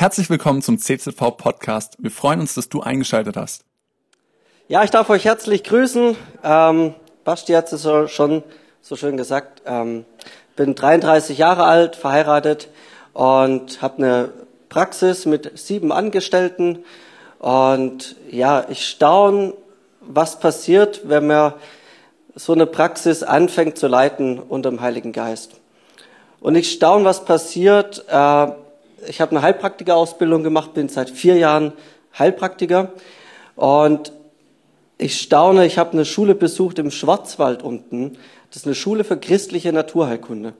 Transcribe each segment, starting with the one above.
Herzlich willkommen zum CZV Podcast. Wir freuen uns, dass du eingeschaltet hast. Ja, ich darf euch herzlich grüßen. Ähm, Basti hat es schon so schön gesagt. Ähm, bin 33 Jahre alt, verheiratet und habe eine Praxis mit sieben Angestellten. Und ja, ich staune, was passiert, wenn man so eine Praxis anfängt zu leiten unter dem Heiligen Geist. Und ich staune, was passiert. Äh, ich habe eine Heilpraktikerausbildung gemacht, bin seit vier Jahren Heilpraktiker. Und ich staune, ich habe eine Schule besucht im Schwarzwald unten. Das ist eine Schule für christliche Naturheilkunde.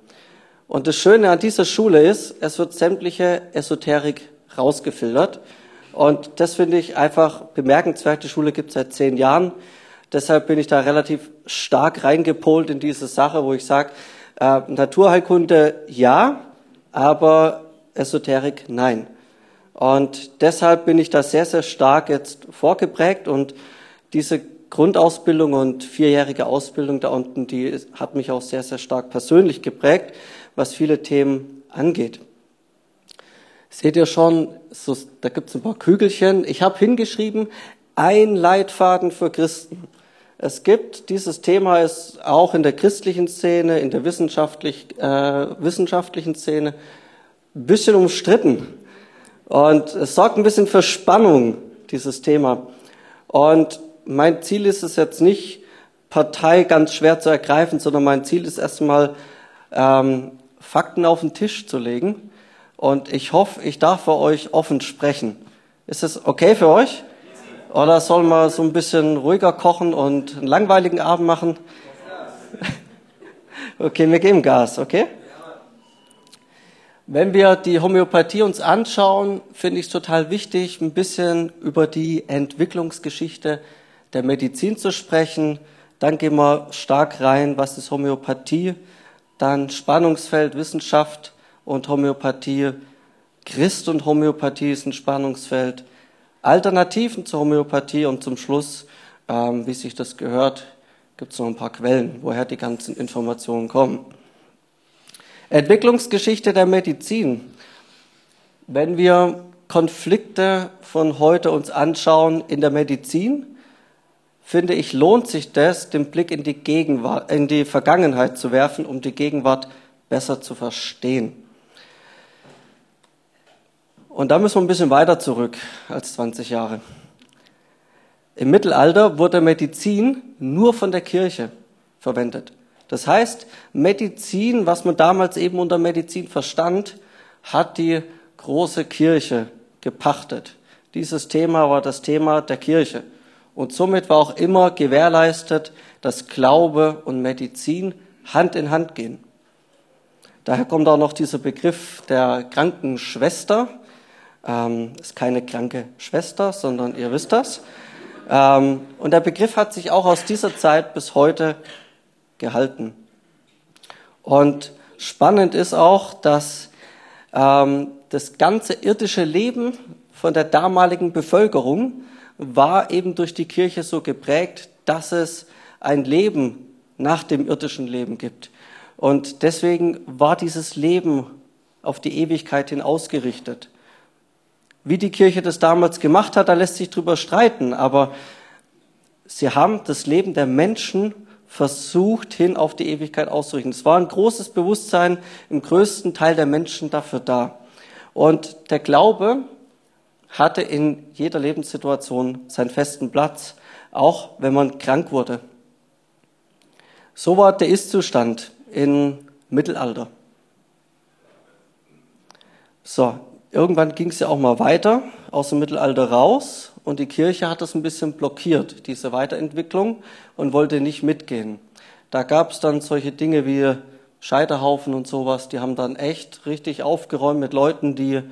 Und das Schöne an dieser Schule ist, es wird sämtliche Esoterik rausgefiltert. Und das finde ich einfach bemerkenswert. Die Schule gibt es seit zehn Jahren. Deshalb bin ich da relativ stark reingepolt in diese Sache, wo ich sage, äh, Naturheilkunde ja, aber Esoterik nein. Und deshalb bin ich da sehr, sehr stark jetzt vorgeprägt und diese Grundausbildung und vierjährige Ausbildung da unten, die hat mich auch sehr, sehr stark persönlich geprägt, was viele Themen angeht. Seht ihr schon, so, da gibt es ein paar Kügelchen. Ich habe hingeschrieben, ein Leitfaden für Christen. Es gibt, dieses Thema ist auch in der christlichen Szene, in der wissenschaftlich, äh, wissenschaftlichen Szene bisschen umstritten. Und es sorgt ein bisschen für Spannung, dieses Thema. Und mein Ziel ist es jetzt nicht, Partei ganz schwer zu ergreifen, sondern mein Ziel ist erstmal, ähm, Fakten auf den Tisch zu legen. Und ich hoffe, ich darf für euch offen sprechen. Ist es okay für euch? Oder sollen wir so ein bisschen ruhiger kochen und einen langweiligen Abend machen? Okay, wir geben Gas, okay? Wenn wir die Homöopathie uns anschauen, finde ich es total wichtig, ein bisschen über die Entwicklungsgeschichte der Medizin zu sprechen. Dann gehen wir stark rein, was ist Homöopathie, dann Spannungsfeld Wissenschaft und Homöopathie, Christ und Homöopathie ist ein Spannungsfeld, Alternativen zur Homöopathie und zum Schluss, ähm, wie sich das gehört, gibt es noch ein paar Quellen, woher die ganzen Informationen kommen. Entwicklungsgeschichte der Medizin. Wenn wir Konflikte von heute uns anschauen in der Medizin, finde ich, lohnt sich das, den Blick in die Gegenwart, in die Vergangenheit zu werfen, um die Gegenwart besser zu verstehen. Und da müssen wir ein bisschen weiter zurück als 20 Jahre. Im Mittelalter wurde Medizin nur von der Kirche verwendet. Das heißt, Medizin, was man damals eben unter Medizin verstand, hat die große Kirche gepachtet. Dieses Thema war das Thema der Kirche. Und somit war auch immer gewährleistet, dass Glaube und Medizin Hand in Hand gehen. Daher kommt auch noch dieser Begriff der kranken Schwester. Ähm, ist keine kranke Schwester, sondern ihr wisst das. Ähm, und der Begriff hat sich auch aus dieser Zeit bis heute gehalten. Und spannend ist auch, dass ähm, das ganze irdische Leben von der damaligen Bevölkerung war eben durch die Kirche so geprägt, dass es ein Leben nach dem irdischen Leben gibt. Und deswegen war dieses Leben auf die Ewigkeit hin ausgerichtet. Wie die Kirche das damals gemacht hat, da lässt sich drüber streiten, aber sie haben das Leben der Menschen versucht, hin auf die Ewigkeit auszurichten. Es war ein großes Bewusstsein im größten Teil der Menschen dafür da. Und der Glaube hatte in jeder Lebenssituation seinen festen Platz, auch wenn man krank wurde. So war der Ist-Zustand im Mittelalter. So, irgendwann ging es ja auch mal weiter aus dem Mittelalter raus und die Kirche hat das ein bisschen blockiert, diese Weiterentwicklung, und wollte nicht mitgehen. Da gab es dann solche Dinge wie Scheiterhaufen und sowas, die haben dann echt richtig aufgeräumt mit Leuten, die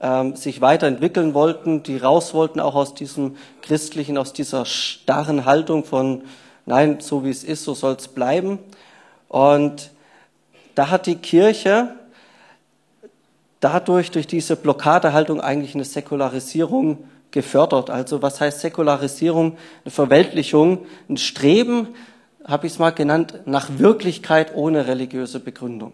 ähm, sich weiterentwickeln wollten, die raus wollten auch aus diesem christlichen, aus dieser starren Haltung von, nein, so wie es ist, so soll es bleiben. Und da hat die Kirche dadurch, durch diese Blockadehaltung eigentlich eine Säkularisierung gefördert. Also was heißt Säkularisierung? Eine Verweltlichung, ein Streben, habe ich es mal genannt, nach Wirklichkeit ohne religiöse Begründung.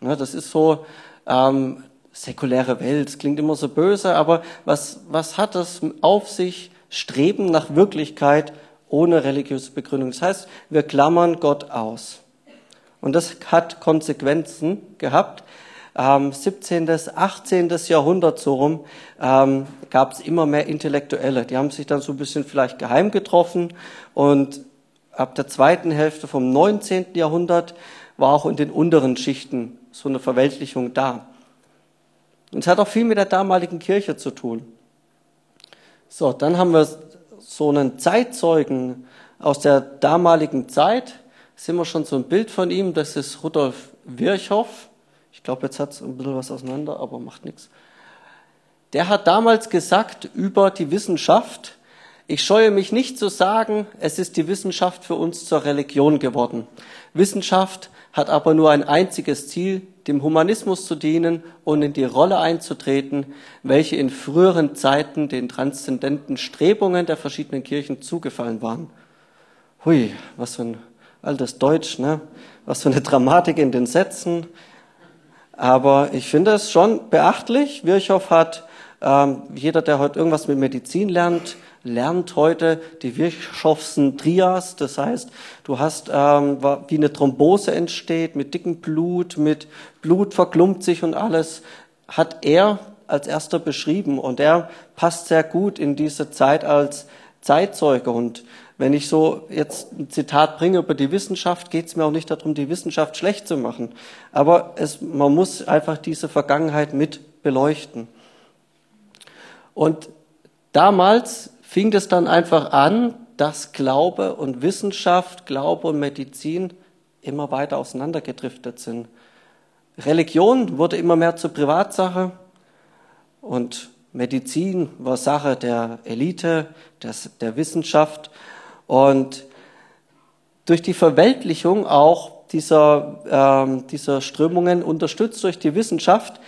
Ja, das ist so ähm, säkuläre Welt, klingt immer so böse, aber was, was hat das auf sich? Streben nach Wirklichkeit ohne religiöse Begründung. Das heißt, wir klammern Gott aus. Und das hat Konsequenzen gehabt. Ähm, 17., 18. Jahrhundert so rum ähm, gab es immer mehr Intellektuelle. Die haben sich dann so ein bisschen vielleicht geheim getroffen und ab der zweiten Hälfte vom 19. Jahrhundert war auch in den unteren Schichten so eine Verweltlichung da. Und es hat auch viel mit der damaligen Kirche zu tun. So, dann haben wir so einen Zeitzeugen aus der damaligen Zeit. Sehen wir schon so ein Bild von ihm. Das ist Rudolf Virchow. Ich glaube, jetzt hat es ein bisschen was auseinander, aber macht nichts. Der hat damals gesagt über die Wissenschaft, ich scheue mich nicht zu sagen, es ist die Wissenschaft für uns zur Religion geworden. Wissenschaft hat aber nur ein einziges Ziel, dem Humanismus zu dienen und in die Rolle einzutreten, welche in früheren Zeiten den transzendenten Strebungen der verschiedenen Kirchen zugefallen waren. Hui, was für ein altes Deutsch, ne? Was für eine Dramatik in den Sätzen. Aber ich finde es schon beachtlich. Virchow hat, ähm, jeder, der heute irgendwas mit Medizin lernt, lernt heute die Virchowschen Trias. Das heißt, du hast, ähm, wie eine Thrombose entsteht, mit dickem Blut, mit Blut verklumpt sich und alles, hat er als erster beschrieben. Und er passt sehr gut in diese Zeit als Zeitzeuge. Und wenn ich so jetzt ein Zitat bringe über die Wissenschaft, geht es mir auch nicht darum, die Wissenschaft schlecht zu machen. Aber es, man muss einfach diese Vergangenheit mit beleuchten. Und damals fing es dann einfach an, dass Glaube und Wissenschaft, Glaube und Medizin immer weiter auseinandergedriftet sind. Religion wurde immer mehr zur Privatsache und Medizin war Sache der Elite, des, der Wissenschaft. Und durch die Verweltlichung auch dieser, ähm, dieser Strömungen, unterstützt durch die Wissenschaft,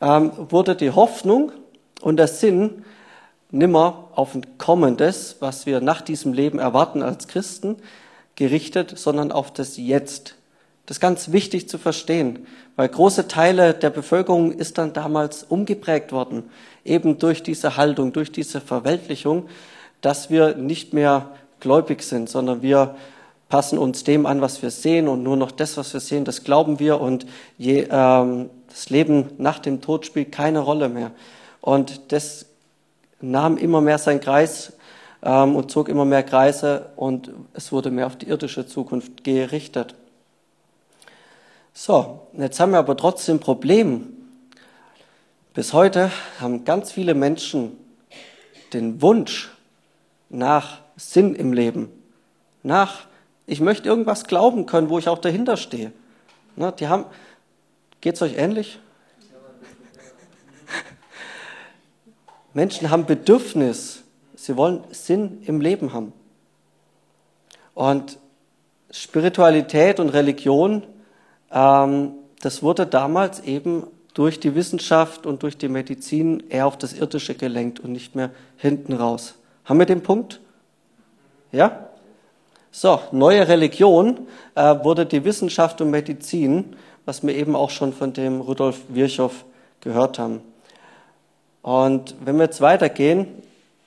ähm, wurde die Hoffnung und der Sinn nimmer auf ein Kommendes, was wir nach diesem Leben erwarten als Christen, gerichtet, sondern auf das Jetzt. Das ist ganz wichtig zu verstehen, weil große Teile der Bevölkerung ist dann damals umgeprägt worden, eben durch diese Haltung, durch diese Verweltlichung, dass wir nicht mehr gläubig sind, sondern wir passen uns dem an, was wir sehen und nur noch das, was wir sehen, das glauben wir und je, ähm, das Leben nach dem Tod spielt keine Rolle mehr. Und das nahm immer mehr seinen Kreis ähm, und zog immer mehr Kreise und es wurde mehr auf die irdische Zukunft gerichtet. So, jetzt haben wir aber trotzdem ein Problem. Bis heute haben ganz viele Menschen den Wunsch nach Sinn im Leben, nach, ich möchte irgendwas glauben können, wo ich auch dahinter stehe. Ne, die haben, geht's euch ähnlich? Menschen haben Bedürfnis, sie wollen Sinn im Leben haben. Und Spiritualität und Religion, ähm, das wurde damals eben durch die Wissenschaft und durch die Medizin eher auf das Irdische gelenkt und nicht mehr hinten raus. Haben wir den Punkt? Ja? So, neue Religion äh, wurde die Wissenschaft und Medizin, was wir eben auch schon von dem Rudolf Virchow gehört haben. Und wenn wir jetzt weitergehen,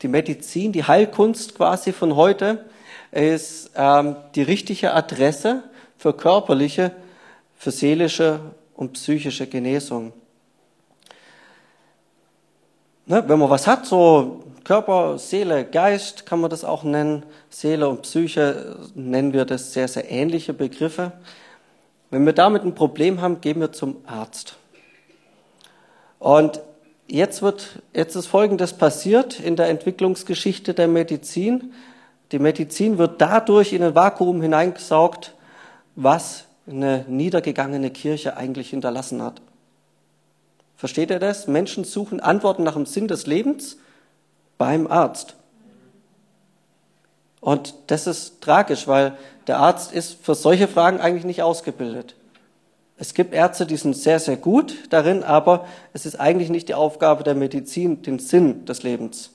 die Medizin, die Heilkunst quasi von heute ist ähm, die richtige Adresse für körperliche, für seelische und psychische Genesung. Ne, wenn man was hat, so Körper, Seele, Geist kann man das auch nennen. Seele und Psyche nennen wir das sehr, sehr ähnliche Begriffe. Wenn wir damit ein Problem haben, gehen wir zum Arzt. Und jetzt wird, jetzt ist Folgendes passiert in der Entwicklungsgeschichte der Medizin. Die Medizin wird dadurch in ein Vakuum hineingesaugt, was eine niedergegangene Kirche eigentlich hinterlassen hat. Versteht ihr das? Menschen suchen Antworten nach dem Sinn des Lebens beim Arzt. Und das ist tragisch, weil der Arzt ist für solche Fragen eigentlich nicht ausgebildet. Es gibt Ärzte, die sind sehr, sehr gut darin, aber es ist eigentlich nicht die Aufgabe der Medizin, den Sinn des Lebens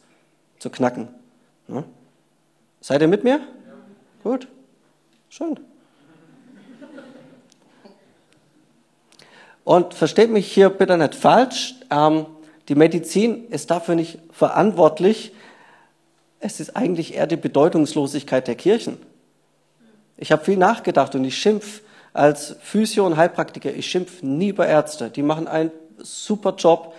zu knacken. Ja? Seid ihr mit mir? Ja. Gut. Schön. Und versteht mich hier bitte nicht falsch, ähm, die Medizin ist dafür nicht verantwortlich. Es ist eigentlich eher die Bedeutungslosigkeit der Kirchen. Ich habe viel nachgedacht und ich schimpf als Physio- und Heilpraktiker, ich schimpf nie über Ärzte. Die machen einen super Job,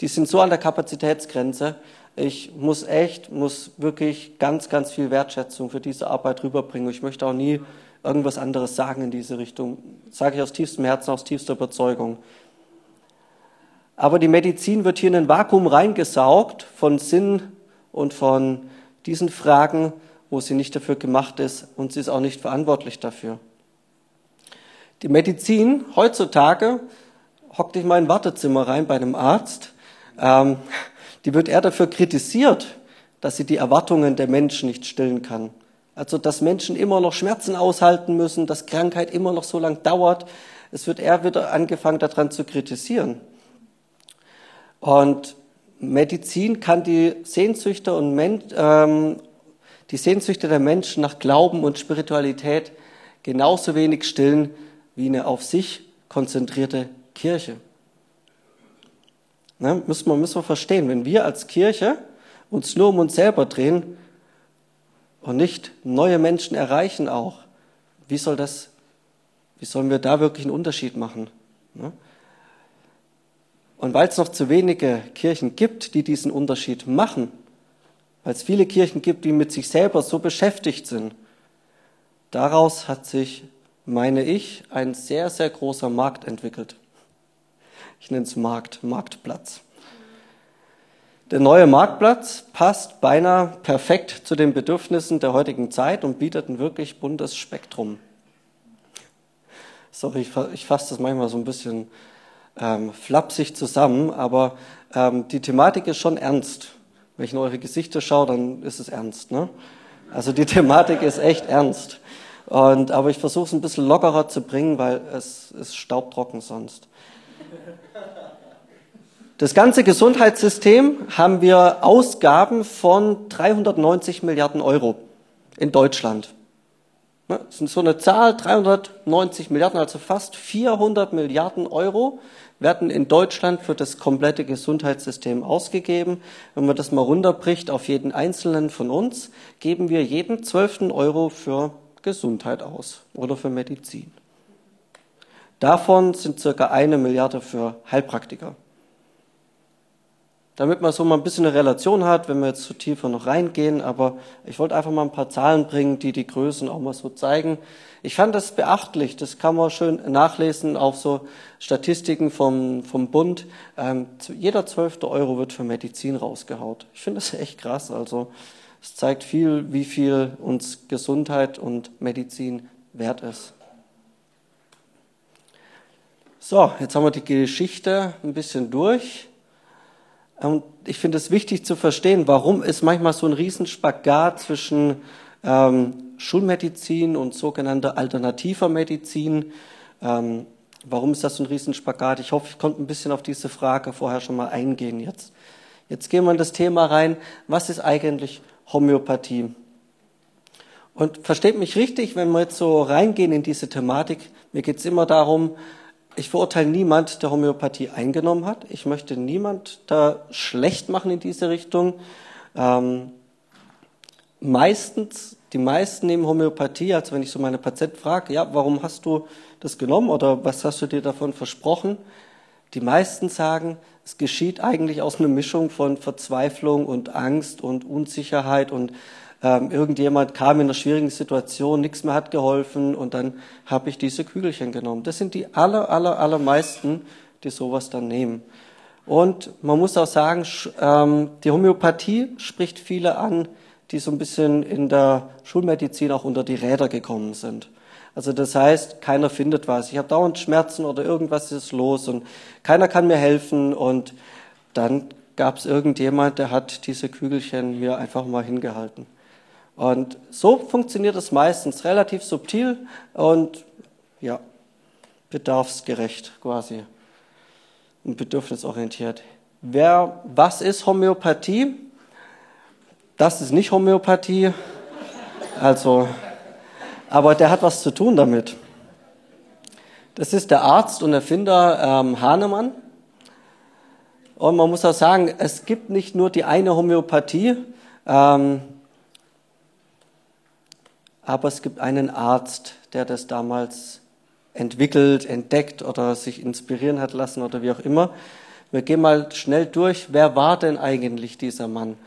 die sind so an der Kapazitätsgrenze. Ich muss echt, muss wirklich ganz, ganz viel Wertschätzung für diese Arbeit rüberbringen. Ich möchte auch nie irgendwas anderes sagen in diese Richtung. Das sage ich aus tiefstem Herzen, aus tiefster Überzeugung. Aber die Medizin wird hier in ein Vakuum reingesaugt von Sinn und von diesen Fragen, wo sie nicht dafür gemacht ist und sie ist auch nicht verantwortlich dafür. Die Medizin heutzutage hockt dich mal in ein Wartezimmer rein bei einem Arzt, ähm, die wird eher dafür kritisiert, dass sie die Erwartungen der Menschen nicht stillen kann. Also, dass Menschen immer noch Schmerzen aushalten müssen, dass Krankheit immer noch so lang dauert. Es wird eher wieder angefangen, daran zu kritisieren. Und Medizin kann die Sehnsüchte und Men ähm, die Sehnsüchte der Menschen nach Glauben und Spiritualität genauso wenig stillen wie eine auf sich konzentrierte Kirche. Ne, müssen, wir, müssen wir verstehen, wenn wir als Kirche uns nur um uns selber drehen, und nicht neue Menschen erreichen auch, wie soll das, wie sollen wir da wirklich einen Unterschied machen? Ne? Und weil es noch zu wenige Kirchen gibt, die diesen Unterschied machen, weil es viele Kirchen gibt, die mit sich selber so beschäftigt sind, daraus hat sich, meine ich, ein sehr, sehr großer Markt entwickelt. Ich nenne es Markt, Marktplatz. Der neue Marktplatz passt beinahe perfekt zu den Bedürfnissen der heutigen Zeit und bietet ein wirklich buntes Spektrum. Sorry, ich fasse das manchmal so ein bisschen ähm, flapsig zusammen, aber ähm, die Thematik ist schon ernst. Wenn ich in eure Gesichter schaue, dann ist es ernst. Ne? Also die Thematik ist echt ernst. Und, aber ich versuche es ein bisschen lockerer zu bringen, weil es ist staubtrocken sonst. Das ganze Gesundheitssystem haben wir Ausgaben von 390 Milliarden Euro in Deutschland. Das ist so eine Zahl, 390 Milliarden, also fast 400 Milliarden Euro werden in Deutschland für das komplette Gesundheitssystem ausgegeben. Wenn man das mal runterbricht auf jeden einzelnen von uns, geben wir jeden zwölften Euro für Gesundheit aus oder für Medizin. Davon sind circa eine Milliarde für Heilpraktiker damit man so mal ein bisschen eine Relation hat, wenn wir jetzt zu tiefer noch reingehen. Aber ich wollte einfach mal ein paar Zahlen bringen, die die Größen auch mal so zeigen. Ich fand das beachtlich. Das kann man schön nachlesen auf so Statistiken vom, vom Bund. Ähm, jeder zwölfte Euro wird für Medizin rausgehaut. Ich finde das echt krass. Also es zeigt viel, wie viel uns Gesundheit und Medizin wert ist. So, jetzt haben wir die Geschichte ein bisschen durch. Und ich finde es wichtig zu verstehen, warum ist manchmal so ein Riesenspagat zwischen ähm, Schulmedizin und sogenannter alternativer Medizin. Ähm, warum ist das so ein Riesenspagat? Ich hoffe, ich konnte ein bisschen auf diese Frage vorher schon mal eingehen jetzt. Jetzt gehen wir in das Thema rein, was ist eigentlich Homöopathie? Und versteht mich richtig, wenn wir jetzt so reingehen in diese Thematik, mir geht es immer darum, ich verurteile niemand, der Homöopathie eingenommen hat. Ich möchte niemand da schlecht machen in diese Richtung. Ähm, meistens, die meisten nehmen Homöopathie, also wenn ich so meine Patienten frage, ja, warum hast du das genommen oder was hast du dir davon versprochen? Die meisten sagen, es geschieht eigentlich aus einer Mischung von Verzweiflung und Angst und Unsicherheit und ähm, irgendjemand kam in einer schwierigen Situation, nichts mehr hat geholfen und dann habe ich diese Kügelchen genommen. Das sind die aller, aller, allermeisten, die sowas dann nehmen. Und man muss auch sagen, ähm, die Homöopathie spricht viele an, die so ein bisschen in der Schulmedizin auch unter die Räder gekommen sind. Also das heißt, keiner findet was. Ich habe dauernd Schmerzen oder irgendwas ist los und keiner kann mir helfen. Und dann gab es irgendjemand, der hat diese Kügelchen mir einfach mal hingehalten. Und so funktioniert es meistens relativ subtil und ja, bedarfsgerecht quasi und bedürfnisorientiert. Wer, was ist Homöopathie? Das ist nicht Homöopathie. Also, aber der hat was zu tun damit. Das ist der Arzt und Erfinder ähm, Hahnemann. Und man muss auch sagen, es gibt nicht nur die eine Homöopathie, ähm, aber es gibt einen Arzt, der das damals entwickelt, entdeckt oder sich inspirieren hat lassen oder wie auch immer. Wir gehen mal schnell durch. Wer war denn eigentlich dieser Mann?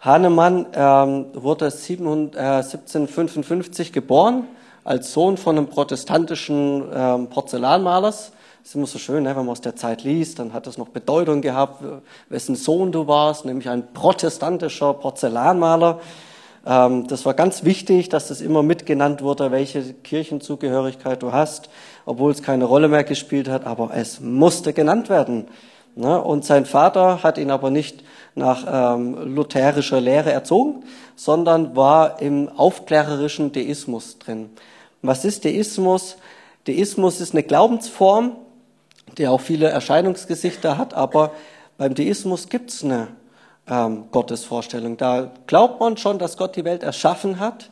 Hahnemann ähm, wurde 700, äh, 1755 geboren als Sohn von einem protestantischen ähm, Porzellanmalers. Das ist immer so schön, ne, wenn man aus der Zeit liest, dann hat das noch Bedeutung gehabt, wessen Sohn du warst, nämlich ein protestantischer Porzellanmaler. Ähm, das war ganz wichtig, dass das immer mitgenannt wurde, welche Kirchenzugehörigkeit du hast, obwohl es keine Rolle mehr gespielt hat, aber es musste genannt werden. Ne? Und sein Vater hat ihn aber nicht nach ähm, lutherischer Lehre erzogen, sondern war im aufklärerischen Deismus drin. Was ist Deismus? Deismus ist eine Glaubensform, die auch viele Erscheinungsgesichter hat, aber beim Deismus gibt es eine ähm, Gottesvorstellung. Da glaubt man schon, dass Gott die Welt erschaffen hat,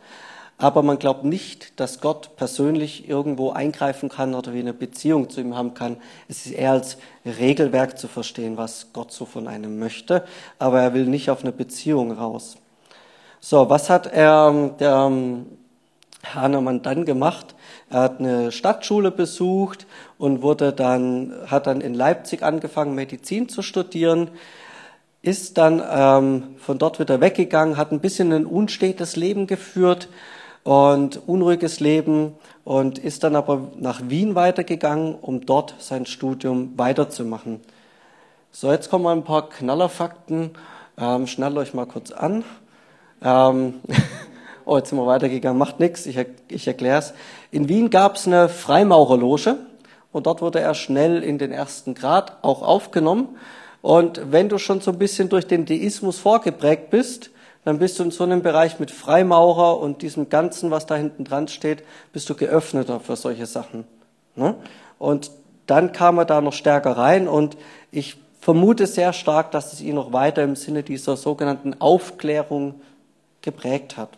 aber man glaubt nicht, dass Gott persönlich irgendwo eingreifen kann oder wie eine Beziehung zu ihm haben kann. Es ist eher als Regelwerk zu verstehen, was Gott so von einem möchte, aber er will nicht auf eine Beziehung raus. So, was hat er, der ähm, Hahnemann dann gemacht? Er hat eine Stadtschule besucht und wurde dann, hat dann in Leipzig angefangen, Medizin zu studieren, ist dann ähm, von dort wieder weggegangen, hat ein bisschen ein unstetes Leben geführt und unruhiges Leben und ist dann aber nach Wien weitergegangen, um dort sein Studium weiterzumachen. So, jetzt kommen mal ein paar Knallerfakten. Ähm, schnallt euch mal kurz an. Ähm, oh, jetzt sind wir weitergegangen, macht nichts, ich, ich erkläre es. In Wien gab es eine Freimaurerloge und dort wurde er schnell in den ersten Grad auch aufgenommen. Und wenn du schon so ein bisschen durch den Deismus vorgeprägt bist, dann bist du in so einem Bereich mit Freimaurer und diesem Ganzen, was da hinten dran steht, bist du geöffneter für solche Sachen. Ne? Und dann kam er da noch stärker rein und ich vermute sehr stark, dass es ihn noch weiter im Sinne dieser sogenannten Aufklärung geprägt hat.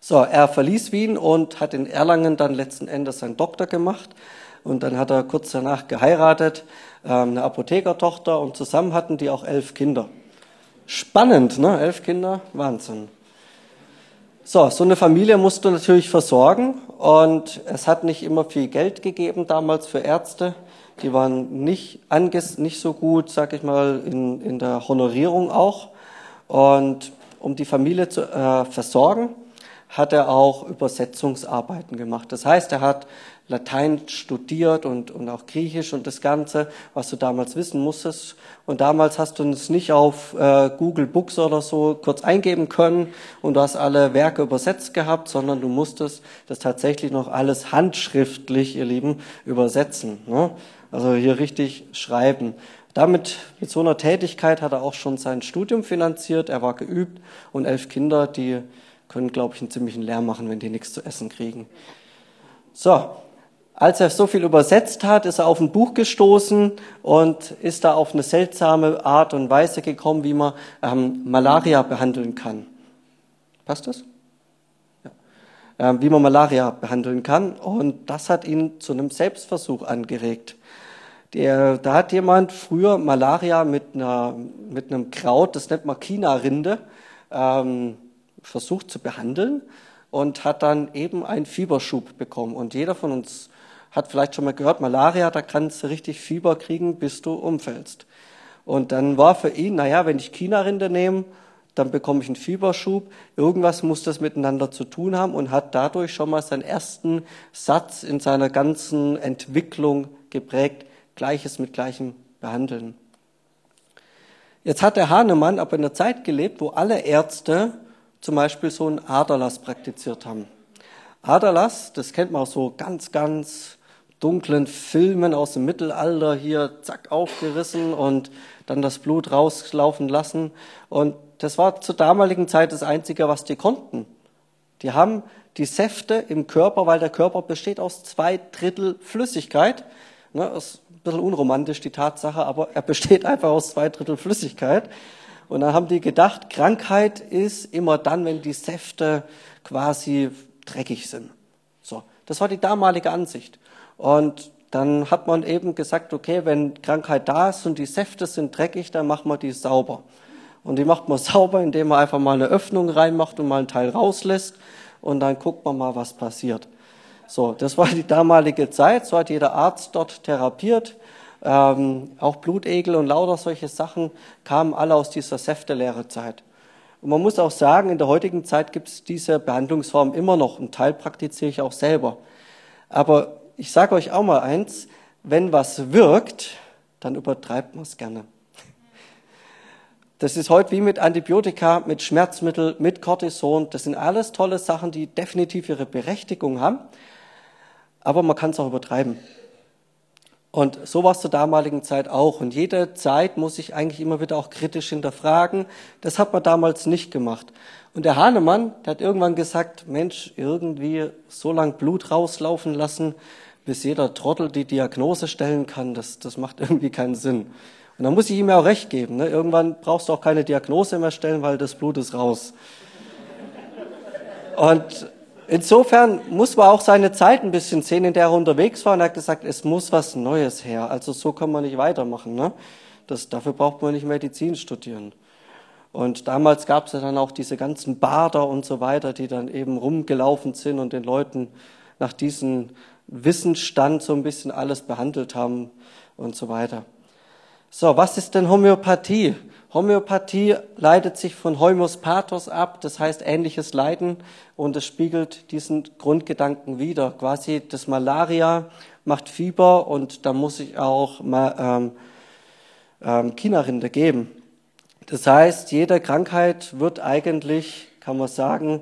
So, er verließ Wien und hat in Erlangen dann letzten Endes seinen Doktor gemacht. Und dann hat er kurz danach geheiratet, eine Apothekertochter und zusammen hatten die auch elf Kinder. Spannend, ne? Elf Kinder, Wahnsinn. So, so eine Familie musst du natürlich versorgen und es hat nicht immer viel Geld gegeben damals für Ärzte. Die waren nicht, anges nicht so gut, sag ich mal, in, in der Honorierung auch. Und um die Familie zu äh, versorgen, hat er auch Übersetzungsarbeiten gemacht. Das heißt, er hat Latein studiert und, und auch Griechisch und das Ganze, was du damals wissen musstest. Und damals hast du es nicht auf äh, Google Books oder so kurz eingeben können und du hast alle Werke übersetzt gehabt, sondern du musstest das tatsächlich noch alles handschriftlich, ihr Lieben, übersetzen. Ne? Also hier richtig schreiben. Damit, mit so einer Tätigkeit hat er auch schon sein Studium finanziert, er war geübt und elf Kinder, die können, glaube ich, einen ziemlichen Lärm machen, wenn die nichts zu essen kriegen. So, als er so viel übersetzt hat, ist er auf ein Buch gestoßen und ist da auf eine seltsame Art und Weise gekommen, wie man ähm, Malaria behandeln kann. Passt das? Ja. Ähm, wie man Malaria behandeln kann. Und das hat ihn zu einem Selbstversuch angeregt. Der, da hat jemand früher Malaria mit, einer, mit einem Kraut, das nennt man China-Rinde, ähm, versucht zu behandeln und hat dann eben einen Fieberschub bekommen. Und jeder von uns hat vielleicht schon mal gehört, Malaria, da kannst du richtig Fieber kriegen, bis du umfällst. Und dann war für ihn, naja, wenn ich China-Rinde nehme, dann bekomme ich einen Fieberschub. Irgendwas muss das miteinander zu tun haben und hat dadurch schon mal seinen ersten Satz in seiner ganzen Entwicklung geprägt. Gleiches mit Gleichem behandeln. Jetzt hat der Hahnemann aber in einer Zeit gelebt, wo alle Ärzte zum Beispiel so ein Aderlass praktiziert haben. Aderlass, das kennt man auch so ganz, ganz dunklen Filmen aus dem Mittelalter hier zack aufgerissen und dann das Blut rauslaufen lassen. Und das war zur damaligen Zeit das Einzige, was die konnten. Die haben die Säfte im Körper, weil der Körper besteht aus zwei Drittel Flüssigkeit. Ne, ist ein bisschen unromantisch die Tatsache, aber er besteht einfach aus zwei Drittel Flüssigkeit. Und dann haben die gedacht, Krankheit ist immer dann, wenn die Säfte quasi dreckig sind. So, das war die damalige Ansicht. Und dann hat man eben gesagt, okay, wenn Krankheit da ist und die Säfte sind dreckig, dann machen wir die sauber. Und die macht man sauber, indem man einfach mal eine Öffnung reinmacht und mal einen Teil rauslässt und dann guckt man mal, was passiert. So, das war die damalige Zeit, so hat jeder Arzt dort therapiert. Ähm, auch Blutegel und lauter solche Sachen kamen alle aus dieser säfteleere Zeit. Und man muss auch sagen, in der heutigen Zeit gibt es diese Behandlungsform immer noch. Ein Teil praktiziere ich auch selber. Aber ich sage euch auch mal eins, wenn was wirkt, dann übertreibt man es gerne. Das ist heute wie mit Antibiotika, mit Schmerzmittel, mit Cortison. Das sind alles tolle Sachen, die definitiv ihre Berechtigung haben. Aber man kann es auch übertreiben. Und so war es zur damaligen Zeit auch. Und jede Zeit muss ich eigentlich immer wieder auch kritisch hinterfragen. Das hat man damals nicht gemacht. Und der Hahnemann, der hat irgendwann gesagt, Mensch, irgendwie so lang Blut rauslaufen lassen, bis jeder Trottel die Diagnose stellen kann, das, das macht irgendwie keinen Sinn. Und da muss ich ihm ja auch recht geben. Ne? Irgendwann brauchst du auch keine Diagnose mehr stellen, weil das Blut ist raus. Und insofern muss man auch seine Zeit ein bisschen sehen, in der er unterwegs war und er hat gesagt, es muss was Neues her. Also so kann man nicht weitermachen. Ne? Das, dafür braucht man nicht Medizin studieren. Und damals gab es ja dann auch diese ganzen Bader und so weiter, die dann eben rumgelaufen sind und den Leuten nach diesem Wissensstand so ein bisschen alles behandelt haben und so weiter. So, was ist denn Homöopathie? Homöopathie leitet sich von Homöospathos ab, das heißt ähnliches Leiden und es spiegelt diesen Grundgedanken wider. Quasi das Malaria macht Fieber und da muss ich auch ähm, ähm, Kinarinde geben. Das heißt, jede Krankheit wird eigentlich, kann man sagen,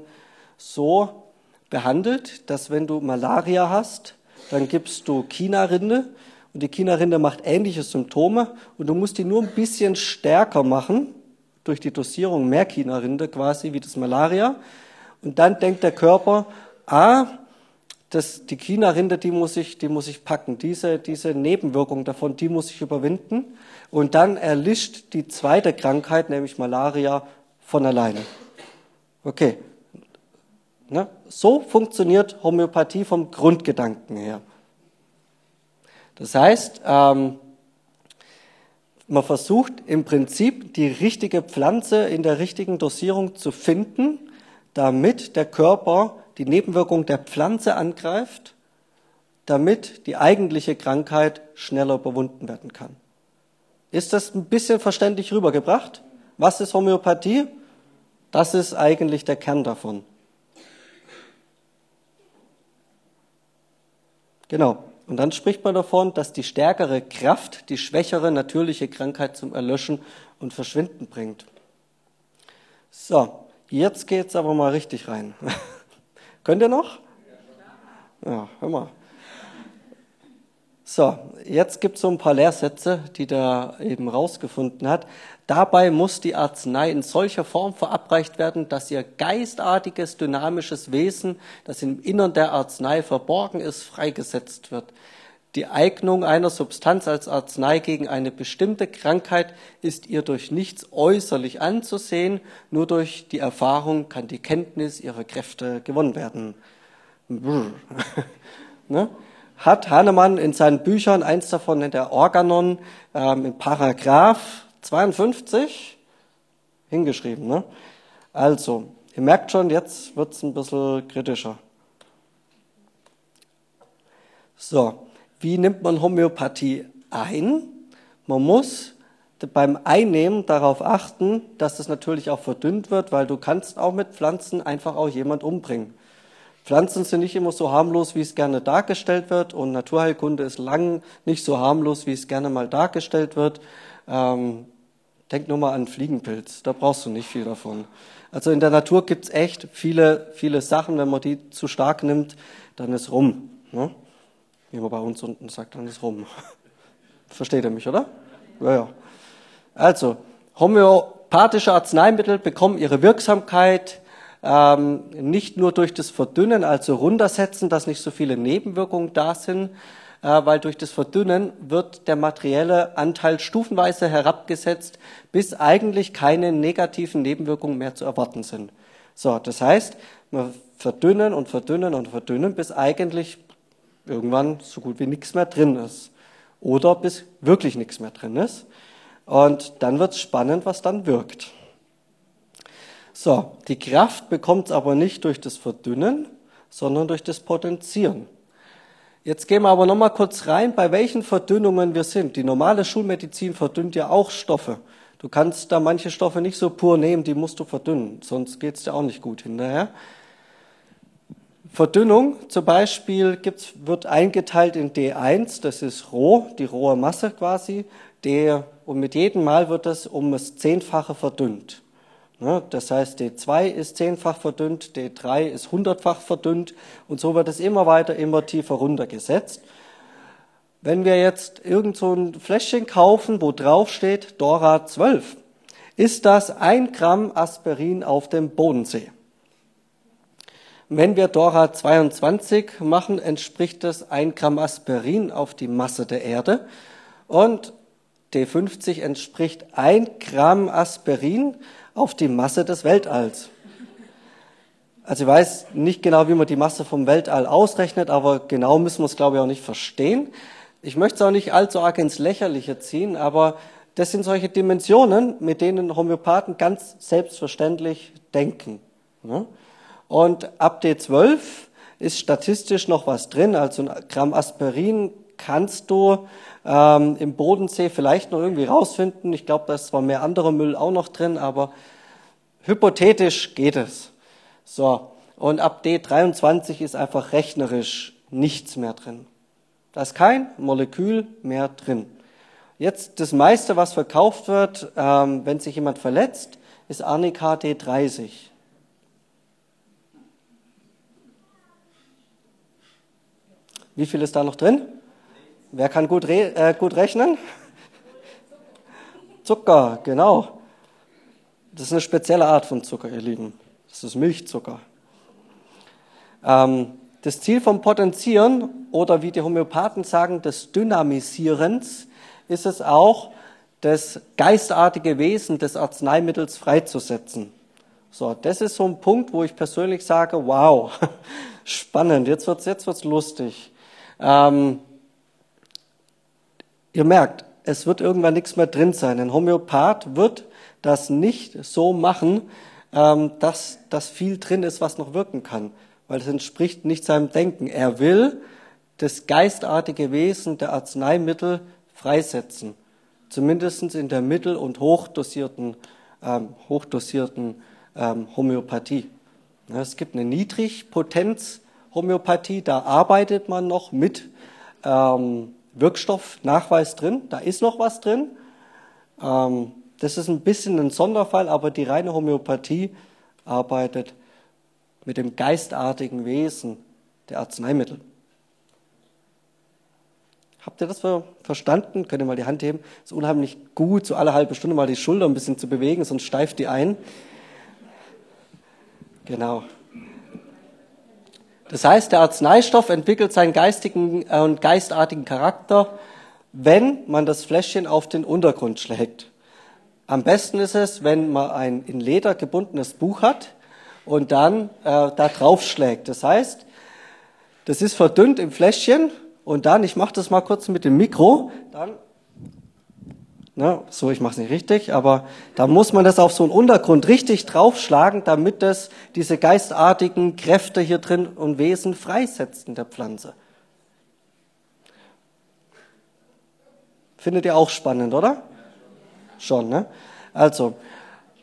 so behandelt, dass wenn du Malaria hast, dann gibst du Chinarinde und die Chinarinde macht ähnliche Symptome und du musst die nur ein bisschen stärker machen, durch die Dosierung mehr Chinarinde quasi, wie das Malaria. Und dann denkt der Körper, ah, das, die Chinarinde, die muss ich, die muss ich packen. Diese, diese Nebenwirkung davon, die muss ich überwinden. Und dann erlischt die zweite Krankheit, nämlich Malaria, von alleine. Okay. Ne? So funktioniert Homöopathie vom Grundgedanken her. Das heißt, ähm, man versucht im Prinzip die richtige Pflanze in der richtigen Dosierung zu finden, damit der Körper die Nebenwirkung der Pflanze angreift, damit die eigentliche Krankheit schneller überwunden werden kann. Ist das ein bisschen verständlich rübergebracht? Was ist Homöopathie? Das ist eigentlich der Kern davon. Genau. Und dann spricht man davon, dass die stärkere Kraft die schwächere natürliche Krankheit zum Erlöschen und Verschwinden bringt. So, jetzt geht's aber mal richtig rein. Könnt ihr noch? Ja, hör mal. So, jetzt gibt es so ein paar Lehrsätze, die der eben rausgefunden hat. Dabei muss die Arznei in solcher Form verabreicht werden, dass ihr geistartiges, dynamisches Wesen, das im Innern der Arznei verborgen ist, freigesetzt wird. Die Eignung einer Substanz als Arznei gegen eine bestimmte Krankheit ist ihr durch nichts äußerlich anzusehen, nur durch die Erfahrung kann die Kenntnis ihrer Kräfte gewonnen werden. ne? hat Hahnemann in seinen Büchern, eins davon nennt er Organon, ähm, in Paragraph 52 hingeschrieben. Ne? Also, ihr merkt schon, jetzt wird's ein bisschen kritischer. So, wie nimmt man Homöopathie ein? Man muss beim Einnehmen darauf achten, dass es natürlich auch verdünnt wird, weil du kannst auch mit Pflanzen einfach auch jemand umbringen. Pflanzen sind nicht immer so harmlos, wie es gerne dargestellt wird, und Naturheilkunde ist lang nicht so harmlos, wie es gerne mal dargestellt wird. Ähm, denk nur mal an Fliegenpilz, da brauchst du nicht viel davon. Also in der Natur gibt's echt viele, viele Sachen, wenn man die zu stark nimmt, dann ist rum. Ne? Wie man bei uns unten sagt, dann ist rum. Versteht ihr mich, oder? Ja, ja. Also, homöopathische Arzneimittel bekommen ihre Wirksamkeit ähm, nicht nur durch das Verdünnen, also runtersetzen, dass nicht so viele Nebenwirkungen da sind, weil durch das Verdünnen wird der materielle Anteil stufenweise herabgesetzt, bis eigentlich keine negativen Nebenwirkungen mehr zu erwarten sind. So, das heißt, wir verdünnen und verdünnen und verdünnen, bis eigentlich irgendwann so gut wie nichts mehr drin ist. Oder bis wirklich nichts mehr drin ist. Und dann wird es spannend, was dann wirkt. So, die Kraft bekommt es aber nicht durch das Verdünnen, sondern durch das Potenzieren. Jetzt gehen wir aber nochmal kurz rein, bei welchen Verdünnungen wir sind. Die normale Schulmedizin verdünnt ja auch Stoffe. Du kannst da manche Stoffe nicht so pur nehmen, die musst du verdünnen, sonst geht es dir auch nicht gut hinterher. Verdünnung zum Beispiel gibt's, wird eingeteilt in D1, das ist roh, die rohe Masse quasi. D, und mit jedem Mal wird das um das Zehnfache verdünnt. Ne, das heißt, D2 ist zehnfach verdünnt, D3 ist hundertfach verdünnt und so wird es immer weiter, immer tiefer runtergesetzt. Wenn wir jetzt irgend so ein Fläschchen kaufen, wo drauf steht Dora 12, ist das ein Gramm Aspirin auf dem Bodensee. Wenn wir Dora 22 machen, entspricht das ein Gramm Aspirin auf die Masse der Erde und D50 entspricht ein Gramm Aspirin auf die Masse des Weltalls. Also ich weiß nicht genau, wie man die Masse vom Weltall ausrechnet, aber genau müssen wir es, glaube ich, auch nicht verstehen. Ich möchte es auch nicht allzu arg ins Lächerliche ziehen, aber das sind solche Dimensionen, mit denen Homöopathen ganz selbstverständlich denken. Und ab D12 ist statistisch noch was drin, also ein Gramm Aspirin kannst du ähm, im Bodensee vielleicht noch irgendwie rausfinden. Ich glaube, da ist zwar mehr anderer Müll auch noch drin, aber hypothetisch geht es. So, und ab D23 ist einfach rechnerisch nichts mehr drin. Da ist kein Molekül mehr drin. Jetzt das meiste, was verkauft wird, ähm, wenn sich jemand verletzt, ist Arnika D30. Wie viel ist da noch drin? Wer kann gut, re äh, gut rechnen? Zucker, genau. Das ist eine spezielle Art von Zucker, ihr Lieben. Das ist Milchzucker. Ähm, das Ziel vom Potenzieren oder wie die Homöopathen sagen, des Dynamisierens ist es auch, das geistartige Wesen des Arzneimittels freizusetzen. So, das ist so ein Punkt, wo ich persönlich sage, wow, spannend, jetzt wird's, jetzt wird's lustig. Ähm, Ihr merkt, es wird irgendwann nichts mehr drin sein. Ein Homöopath wird das nicht so machen, ähm, dass das viel drin ist, was noch wirken kann, weil es entspricht nicht seinem Denken. Er will das geistartige Wesen der Arzneimittel freisetzen, zumindest in der mittel- und hochdosierten, ähm, hochdosierten ähm, Homöopathie. Es gibt eine Niedrigpotenz-Homöopathie, da arbeitet man noch mit ähm, Wirkstoffnachweis drin, da ist noch was drin. Ähm, das ist ein bisschen ein Sonderfall, aber die reine Homöopathie arbeitet mit dem geistartigen Wesen der Arzneimittel. Habt ihr das verstanden? Könnt ihr mal die Hand heben? Es ist unheimlich gut, so alle halbe Stunde mal die Schulter ein bisschen zu bewegen, sonst steift die ein. Genau. Das heißt, der Arzneistoff entwickelt seinen geistigen äh, und geistartigen Charakter, wenn man das Fläschchen auf den Untergrund schlägt. Am besten ist es, wenn man ein in Leder gebundenes Buch hat und dann äh, da drauf schlägt. Das heißt, das ist verdünnt im Fläschchen und dann, ich mache das mal kurz mit dem Mikro, dann Ne, so, ich mache es nicht richtig, aber da muss man das auf so einen Untergrund richtig draufschlagen, damit das diese geistartigen Kräfte hier drin und Wesen freisetzt in der Pflanze. Findet ihr auch spannend, oder? Schon, ne? Also,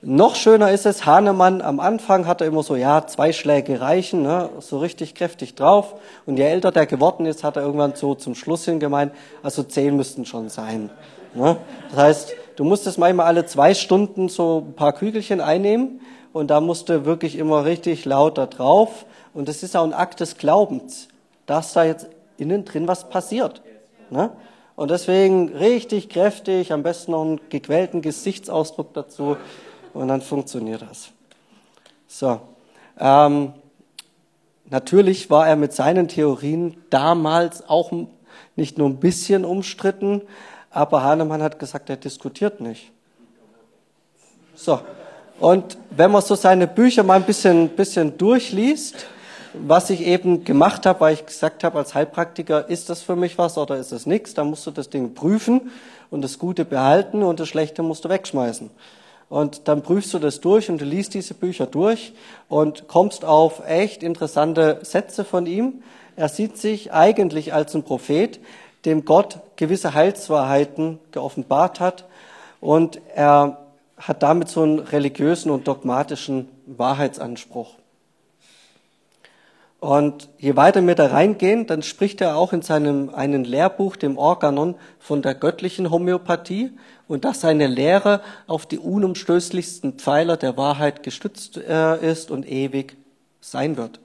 noch schöner ist es, Hahnemann am Anfang hatte immer so, ja, zwei Schläge reichen, ne, so richtig kräftig drauf. Und je älter der geworden ist, hat er irgendwann so zum Schluss hin gemeint, also zehn müssten schon sein. Ne? Das heißt, du musstest manchmal alle zwei Stunden so ein paar Kügelchen einnehmen und da musst du wirklich immer richtig laut da drauf. Und das ist auch ein Akt des Glaubens, dass da jetzt innen drin was passiert. Ne? Und deswegen richtig kräftig, am besten noch einen gequälten Gesichtsausdruck dazu und dann funktioniert das. So. Ähm, natürlich war er mit seinen Theorien damals auch nicht nur ein bisschen umstritten, aber Hahnemann hat gesagt, er diskutiert nicht. So. Und wenn man so seine Bücher mal ein bisschen, bisschen durchliest, was ich eben gemacht habe, weil ich gesagt habe, als Heilpraktiker, ist das für mich was oder ist das nichts? Da musst du das Ding prüfen und das Gute behalten und das Schlechte musst du wegschmeißen. Und dann prüfst du das durch und du liest diese Bücher durch und kommst auf echt interessante Sätze von ihm. Er sieht sich eigentlich als ein Prophet, dem Gott gewisse Heilswahrheiten geoffenbart hat und er hat damit so einen religiösen und dogmatischen Wahrheitsanspruch. Und je weiter wir da reingehen, dann spricht er auch in seinem einen Lehrbuch, dem Organon, von der göttlichen Homöopathie und dass seine Lehre auf die unumstößlichsten Pfeiler der Wahrheit gestützt äh, ist und ewig sein wird.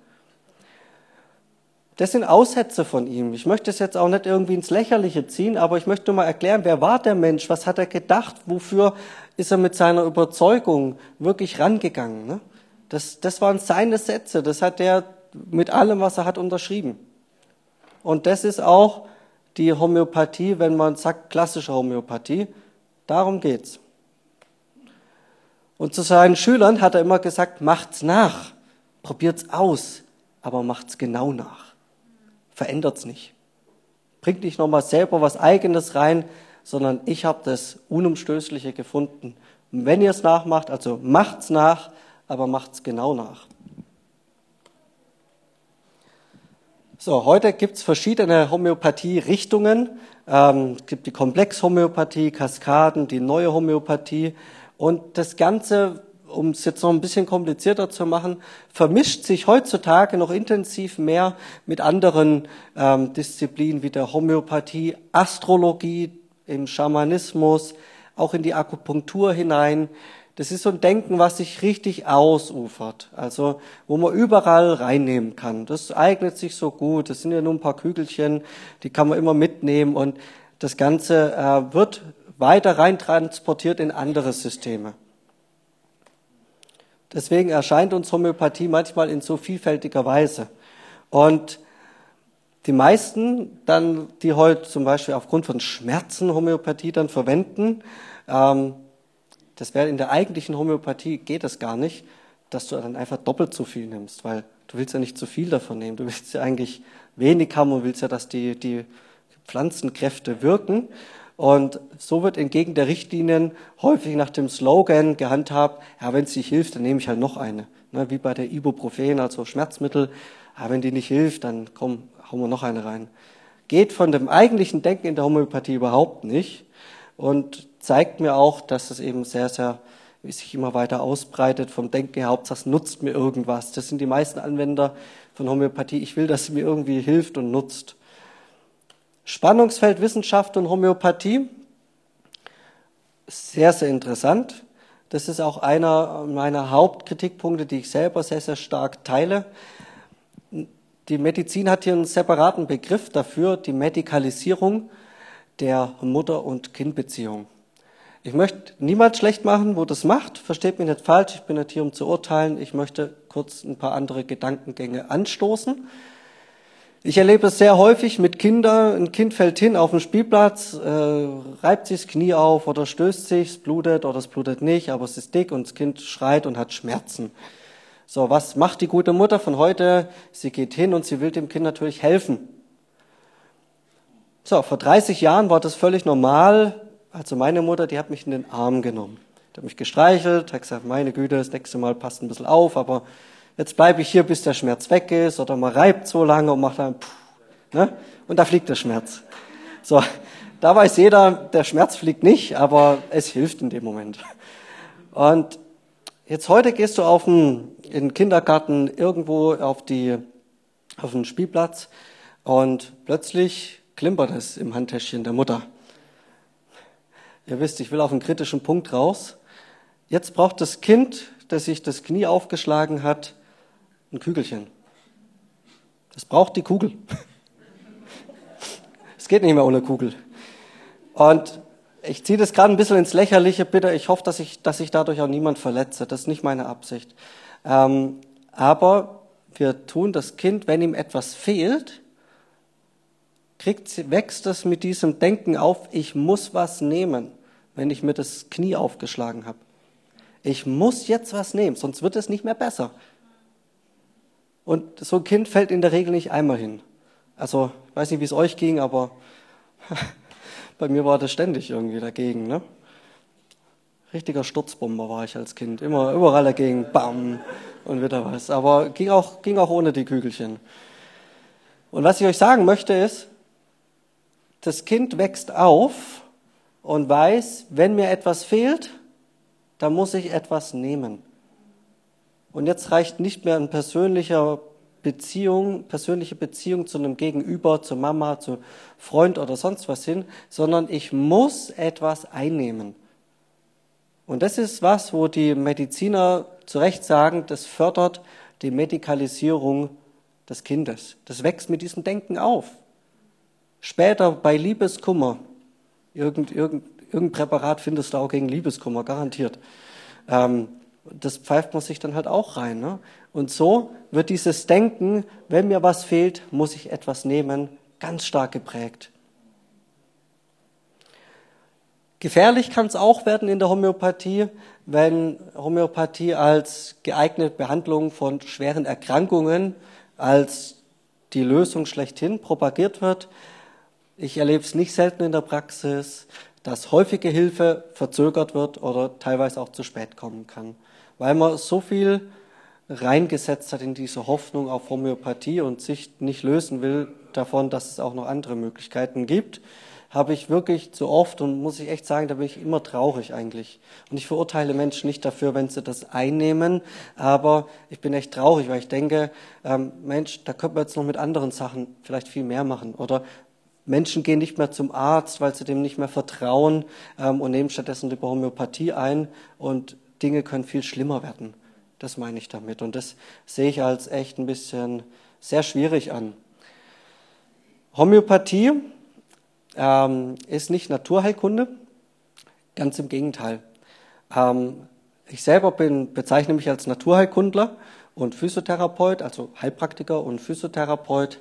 Das sind Aussätze von ihm. Ich möchte es jetzt auch nicht irgendwie ins Lächerliche ziehen, aber ich möchte mal erklären, wer war der Mensch? Was hat er gedacht? Wofür ist er mit seiner Überzeugung wirklich rangegangen? Ne? Das, das waren seine Sätze. Das hat er mit allem, was er hat, unterschrieben. Und das ist auch die Homöopathie, wenn man sagt klassische Homöopathie. Darum geht's. Und zu seinen Schülern hat er immer gesagt, macht's nach, probiert's aus, aber macht's genau nach. Verändert's nicht. Bringt nicht nochmal selber was Eigenes rein, sondern ich habe das Unumstößliche gefunden. Und wenn ihr es nachmacht, also macht's nach, aber macht's genau nach. So, heute gibt's verschiedene Homöopathie-Richtungen. Ähm, es gibt die Komplexhomöopathie, Kaskaden, die neue Homöopathie. Und das Ganze, um es jetzt noch ein bisschen komplizierter zu machen, vermischt sich heutzutage noch intensiv mehr mit anderen ähm, Disziplinen wie der Homöopathie, Astrologie, im Schamanismus, auch in die Akupunktur hinein. Das ist so ein Denken, was sich richtig ausufert, also wo man überall reinnehmen kann. Das eignet sich so gut. Das sind ja nur ein paar Kügelchen, die kann man immer mitnehmen und das Ganze äh, wird weiter rein transportiert in andere Systeme. Deswegen erscheint uns Homöopathie manchmal in so vielfältiger Weise. Und die meisten dann, die heute zum Beispiel aufgrund von Schmerzen Homöopathie dann verwenden, ähm, das wäre in der eigentlichen Homöopathie geht das gar nicht, dass du dann einfach doppelt so viel nimmst, weil du willst ja nicht zu viel davon nehmen. Du willst ja eigentlich wenig haben und willst ja, dass die, die Pflanzenkräfte wirken. Und so wird entgegen der Richtlinien häufig nach dem Slogan gehandhabt, ja, wenn es nicht hilft, dann nehme ich halt noch eine. Ne, wie bei der Ibuprofen, also Schmerzmittel. Ja, wenn die nicht hilft, dann komm, hauen wir noch eine rein. Geht von dem eigentlichen Denken in der Homöopathie überhaupt nicht und zeigt mir auch, dass es eben sehr, sehr sich immer weiter ausbreitet vom Denken her, Hauptsache nutzt mir irgendwas. Das sind die meisten Anwender von Homöopathie. Ich will, dass sie mir irgendwie hilft und nutzt. Spannungsfeld Wissenschaft und Homöopathie. Sehr, sehr interessant. Das ist auch einer meiner Hauptkritikpunkte, die ich selber sehr, sehr stark teile. Die Medizin hat hier einen separaten Begriff dafür, die Medikalisierung der Mutter- und Kindbeziehung. Ich möchte niemand schlecht machen, wo das macht. Versteht mich nicht falsch. Ich bin nicht hier, um zu urteilen. Ich möchte kurz ein paar andere Gedankengänge anstoßen. Ich erlebe es sehr häufig mit Kindern. Ein Kind fällt hin auf den Spielplatz, äh, reibt sich das Knie auf oder stößt sich, es blutet oder es blutet nicht, aber es ist dick und das Kind schreit und hat Schmerzen. So, was macht die gute Mutter von heute? Sie geht hin und sie will dem Kind natürlich helfen. So, vor 30 Jahren war das völlig normal. Also meine Mutter, die hat mich in den Arm genommen. Die hat mich gestreichelt, hat gesagt, meine Güte, das nächste Mal passt ein bisschen auf, aber jetzt bleibe ich hier, bis der Schmerz weg ist, oder man reibt so lange und macht dann, puh, ne? und da fliegt der Schmerz. So, da weiß jeder, der Schmerz fliegt nicht, aber es hilft in dem Moment. Und jetzt heute gehst du auf den, in den Kindergarten irgendwo auf die, auf den Spielplatz und plötzlich klimpert es im Handtäschchen der Mutter. Ihr wisst, ich will auf einen kritischen Punkt raus. Jetzt braucht das Kind, das sich das Knie aufgeschlagen hat, ein Kügelchen. Das braucht die Kugel. Es geht nicht mehr ohne Kugel. Und ich ziehe das gerade ein bisschen ins Lächerliche, bitte. Ich hoffe, dass ich, dass ich dadurch auch niemand verletze. Das ist nicht meine Absicht. Ähm, aber wir tun das Kind, wenn ihm etwas fehlt, kriegt, wächst es mit diesem Denken auf, ich muss was nehmen, wenn ich mir das Knie aufgeschlagen habe. Ich muss jetzt was nehmen, sonst wird es nicht mehr besser. Und so ein Kind fällt in der Regel nicht einmal hin. Also, ich weiß nicht, wie es euch ging, aber bei mir war das ständig irgendwie dagegen. Ne? Richtiger Sturzbomber war ich als Kind. Immer überall dagegen, bam und wieder was. Aber ging auch, ging auch ohne die Kügelchen. Und was ich euch sagen möchte ist, das Kind wächst auf und weiß, wenn mir etwas fehlt, dann muss ich etwas nehmen. Und jetzt reicht nicht mehr ein persönlicher Beziehung, persönliche Beziehung zu einem Gegenüber, zur Mama, zu Freund oder sonst was hin, sondern ich muss etwas einnehmen. Und das ist was, wo die Mediziner zu Recht sagen, das fördert die Medikalisierung des Kindes. Das wächst mit diesem Denken auf. Später bei Liebeskummer, irgend, irgend, irgendein Präparat findest du auch gegen Liebeskummer, garantiert. Ähm, das pfeift man sich dann halt auch rein. Ne? Und so wird dieses Denken, wenn mir was fehlt, muss ich etwas nehmen, ganz stark geprägt. Gefährlich kann es auch werden in der Homöopathie, wenn Homöopathie als geeignete Behandlung von schweren Erkrankungen, als die Lösung schlechthin propagiert wird. Ich erlebe es nicht selten in der Praxis, dass häufige Hilfe verzögert wird oder teilweise auch zu spät kommen kann, weil man so viel reingesetzt hat in diese Hoffnung auf Homöopathie und sich nicht lösen will davon, dass es auch noch andere Möglichkeiten gibt habe ich wirklich zu oft und muss ich echt sagen, da bin ich immer traurig eigentlich. Und ich verurteile Menschen nicht dafür, wenn sie das einnehmen, aber ich bin echt traurig, weil ich denke, ähm, Mensch, da könnte man jetzt noch mit anderen Sachen vielleicht viel mehr machen. Oder Menschen gehen nicht mehr zum Arzt, weil sie dem nicht mehr vertrauen ähm, und nehmen stattdessen die Homöopathie ein und Dinge können viel schlimmer werden. Das meine ich damit. Und das sehe ich als echt ein bisschen sehr schwierig an. Homöopathie ähm, ist nicht Naturheilkunde, ganz im Gegenteil. Ähm, ich selber bin, bezeichne mich als Naturheilkundler und Physiotherapeut, also Heilpraktiker und Physiotherapeut,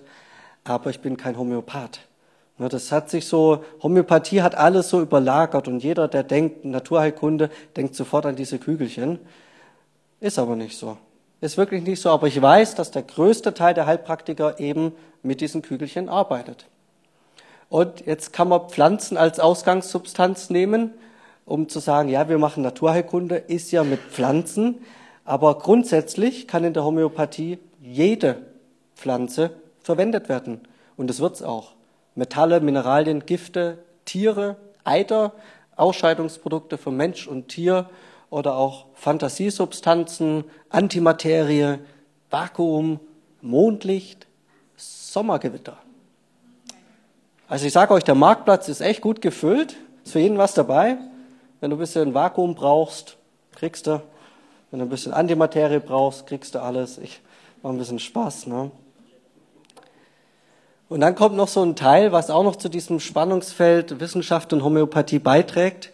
aber ich bin kein Homöopath. Das hat sich so, Homöopathie hat alles so überlagert und jeder, der denkt, Naturheilkunde, denkt sofort an diese Kügelchen. Ist aber nicht so. Ist wirklich nicht so, aber ich weiß, dass der größte Teil der Heilpraktiker eben mit diesen Kügelchen arbeitet. Und jetzt kann man Pflanzen als Ausgangssubstanz nehmen, um zu sagen, ja, wir machen Naturheilkunde, ist ja mit Pflanzen. Aber grundsätzlich kann in der Homöopathie jede Pflanze verwendet werden. Und das wird's auch. Metalle, Mineralien, Gifte, Tiere, Eiter, Ausscheidungsprodukte von Mensch und Tier oder auch Fantasiesubstanzen, Antimaterie, Vakuum, Mondlicht, Sommergewitter. Also ich sage euch, der Marktplatz ist echt gut gefüllt. Ist für jeden was dabei. Wenn du ein bisschen Vakuum brauchst, kriegst du. Wenn du ein bisschen Antimaterie brauchst, kriegst du alles. Ich mache ein bisschen Spaß. Ne? Und dann kommt noch so ein Teil, was auch noch zu diesem Spannungsfeld Wissenschaft und Homöopathie beiträgt.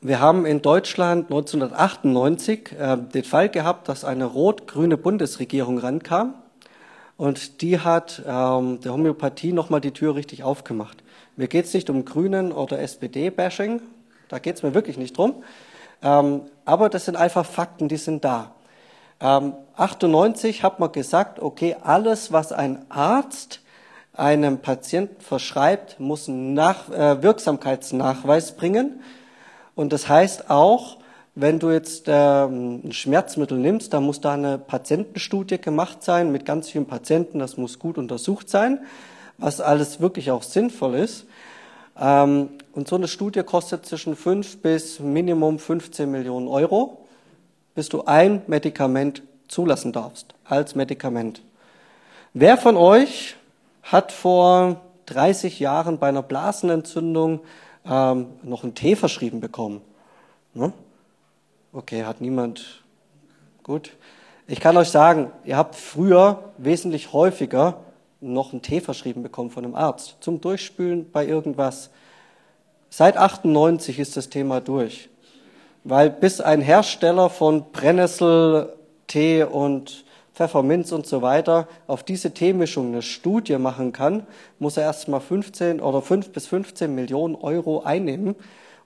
Wir haben in Deutschland 1998 äh, den Fall gehabt, dass eine rot-grüne Bundesregierung rankam und die hat ähm, der Homöopathie nochmal die Tür richtig aufgemacht. Mir geht es nicht um Grünen oder SPD-Bashing, da geht es mir wirklich nicht drum. Ähm, aber das sind einfach Fakten, die sind da. Ähm, 98 hat man gesagt, okay, alles, was ein Arzt einem Patienten verschreibt, muss einen Nach äh, Wirksamkeitsnachweis bringen. Und das heißt auch, wenn du jetzt ähm, ein Schmerzmittel nimmst, dann muss da eine Patientenstudie gemacht sein mit ganz vielen Patienten. Das muss gut untersucht sein, was alles wirklich auch sinnvoll ist. Ähm, und so eine Studie kostet zwischen 5 bis Minimum 15 Millionen Euro, bis du ein Medikament zulassen darfst als Medikament. Wer von euch hat vor 30 Jahren bei einer Blasenentzündung ähm, noch einen Tee verschrieben bekommen? Ne? Okay, hat niemand. Gut. Ich kann euch sagen, ihr habt früher wesentlich häufiger noch einen Tee verschrieben bekommen von einem Arzt zum Durchspülen bei irgendwas. Seit 98 ist das Thema durch. Weil bis ein Hersteller von Brennnessel, Tee und Pfefferminz und so weiter auf diese Teemischung eine Studie machen kann, muss er erstmal 15 oder 5 bis 15 Millionen Euro einnehmen.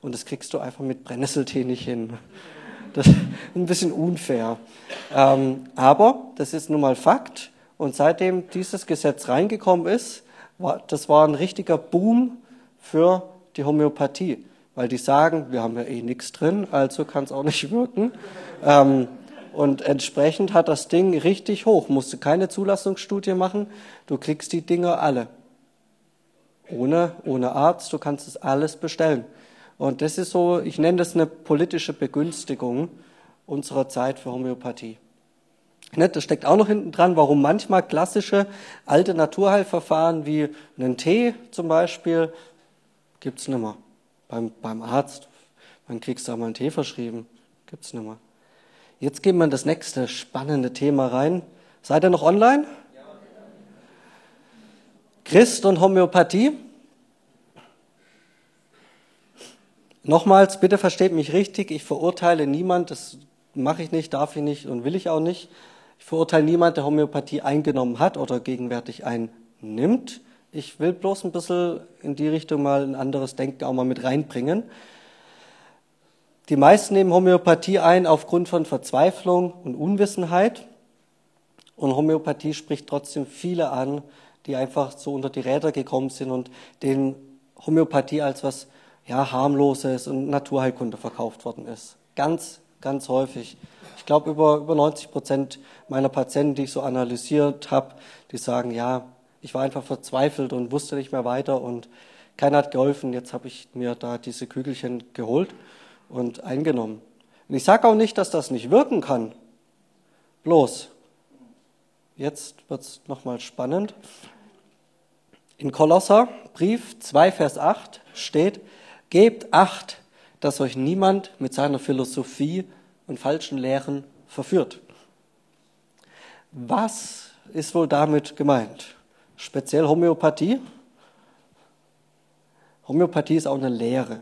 Und das kriegst du einfach mit Brennnesseltee nicht hin. Das ist ein bisschen unfair. Ähm, aber das ist nun mal Fakt. Und seitdem dieses Gesetz reingekommen ist, war, das war ein richtiger Boom für die Homöopathie. Weil die sagen, wir haben ja eh nichts drin, also kann es auch nicht wirken. Ähm, und entsprechend hat das Ding richtig hoch. Musst du keine Zulassungsstudie machen. Du kriegst die Dinger alle. Ohne, ohne Arzt. Du kannst es alles bestellen. Und das ist so, ich nenne das eine politische Begünstigung unserer Zeit für Homöopathie. Das steckt auch noch hinten dran, warum manchmal klassische alte Naturheilverfahren wie einen Tee zum Beispiel gibt's nicht mehr. Beim, beim Arzt, wann kriegst du da mal einen Tee verschrieben? Gibt's nicht mehr. Jetzt gehen wir in das nächste spannende Thema rein. Seid ihr noch online? Christ und Homöopathie. Nochmals, bitte versteht mich richtig, ich verurteile niemand, das mache ich nicht, darf ich nicht und will ich auch nicht. Ich verurteile niemand, der Homöopathie eingenommen hat oder gegenwärtig einnimmt. Ich will bloß ein bisschen in die Richtung mal ein anderes Denken auch mal mit reinbringen. Die meisten nehmen Homöopathie ein aufgrund von Verzweiflung und Unwissenheit. Und Homöopathie spricht trotzdem viele an, die einfach so unter die Räder gekommen sind und denen Homöopathie als was ja, harmloses und Naturheilkunde verkauft worden ist. Ganz, ganz häufig. Ich glaube, über, über 90 Prozent meiner Patienten, die ich so analysiert habe, die sagen, ja, ich war einfach verzweifelt und wusste nicht mehr weiter und keiner hat geholfen. Jetzt habe ich mir da diese Kügelchen geholt und eingenommen. Und ich sage auch nicht, dass das nicht wirken kann. Bloß, jetzt wird es nochmal spannend. In Kolosser, Brief 2, Vers 8 steht, Gebt Acht, dass euch niemand mit seiner Philosophie und falschen Lehren verführt. Was ist wohl damit gemeint? Speziell Homöopathie? Homöopathie ist auch eine Lehre.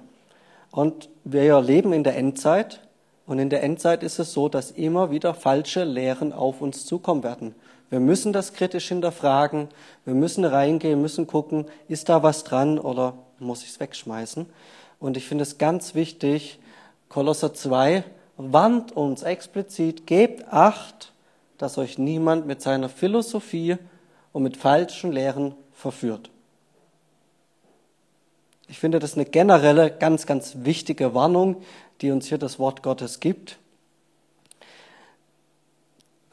Und wir leben in der Endzeit. Und in der Endzeit ist es so, dass immer wieder falsche Lehren auf uns zukommen werden. Wir müssen das kritisch hinterfragen. Wir müssen reingehen, müssen gucken, ist da was dran oder muss ich es wegschmeißen? Und ich finde es ganz wichtig, Kolosser 2 warnt uns explizit, gebt Acht, dass euch niemand mit seiner Philosophie und mit falschen Lehren verführt. Ich finde das eine generelle, ganz, ganz wichtige Warnung, die uns hier das Wort Gottes gibt.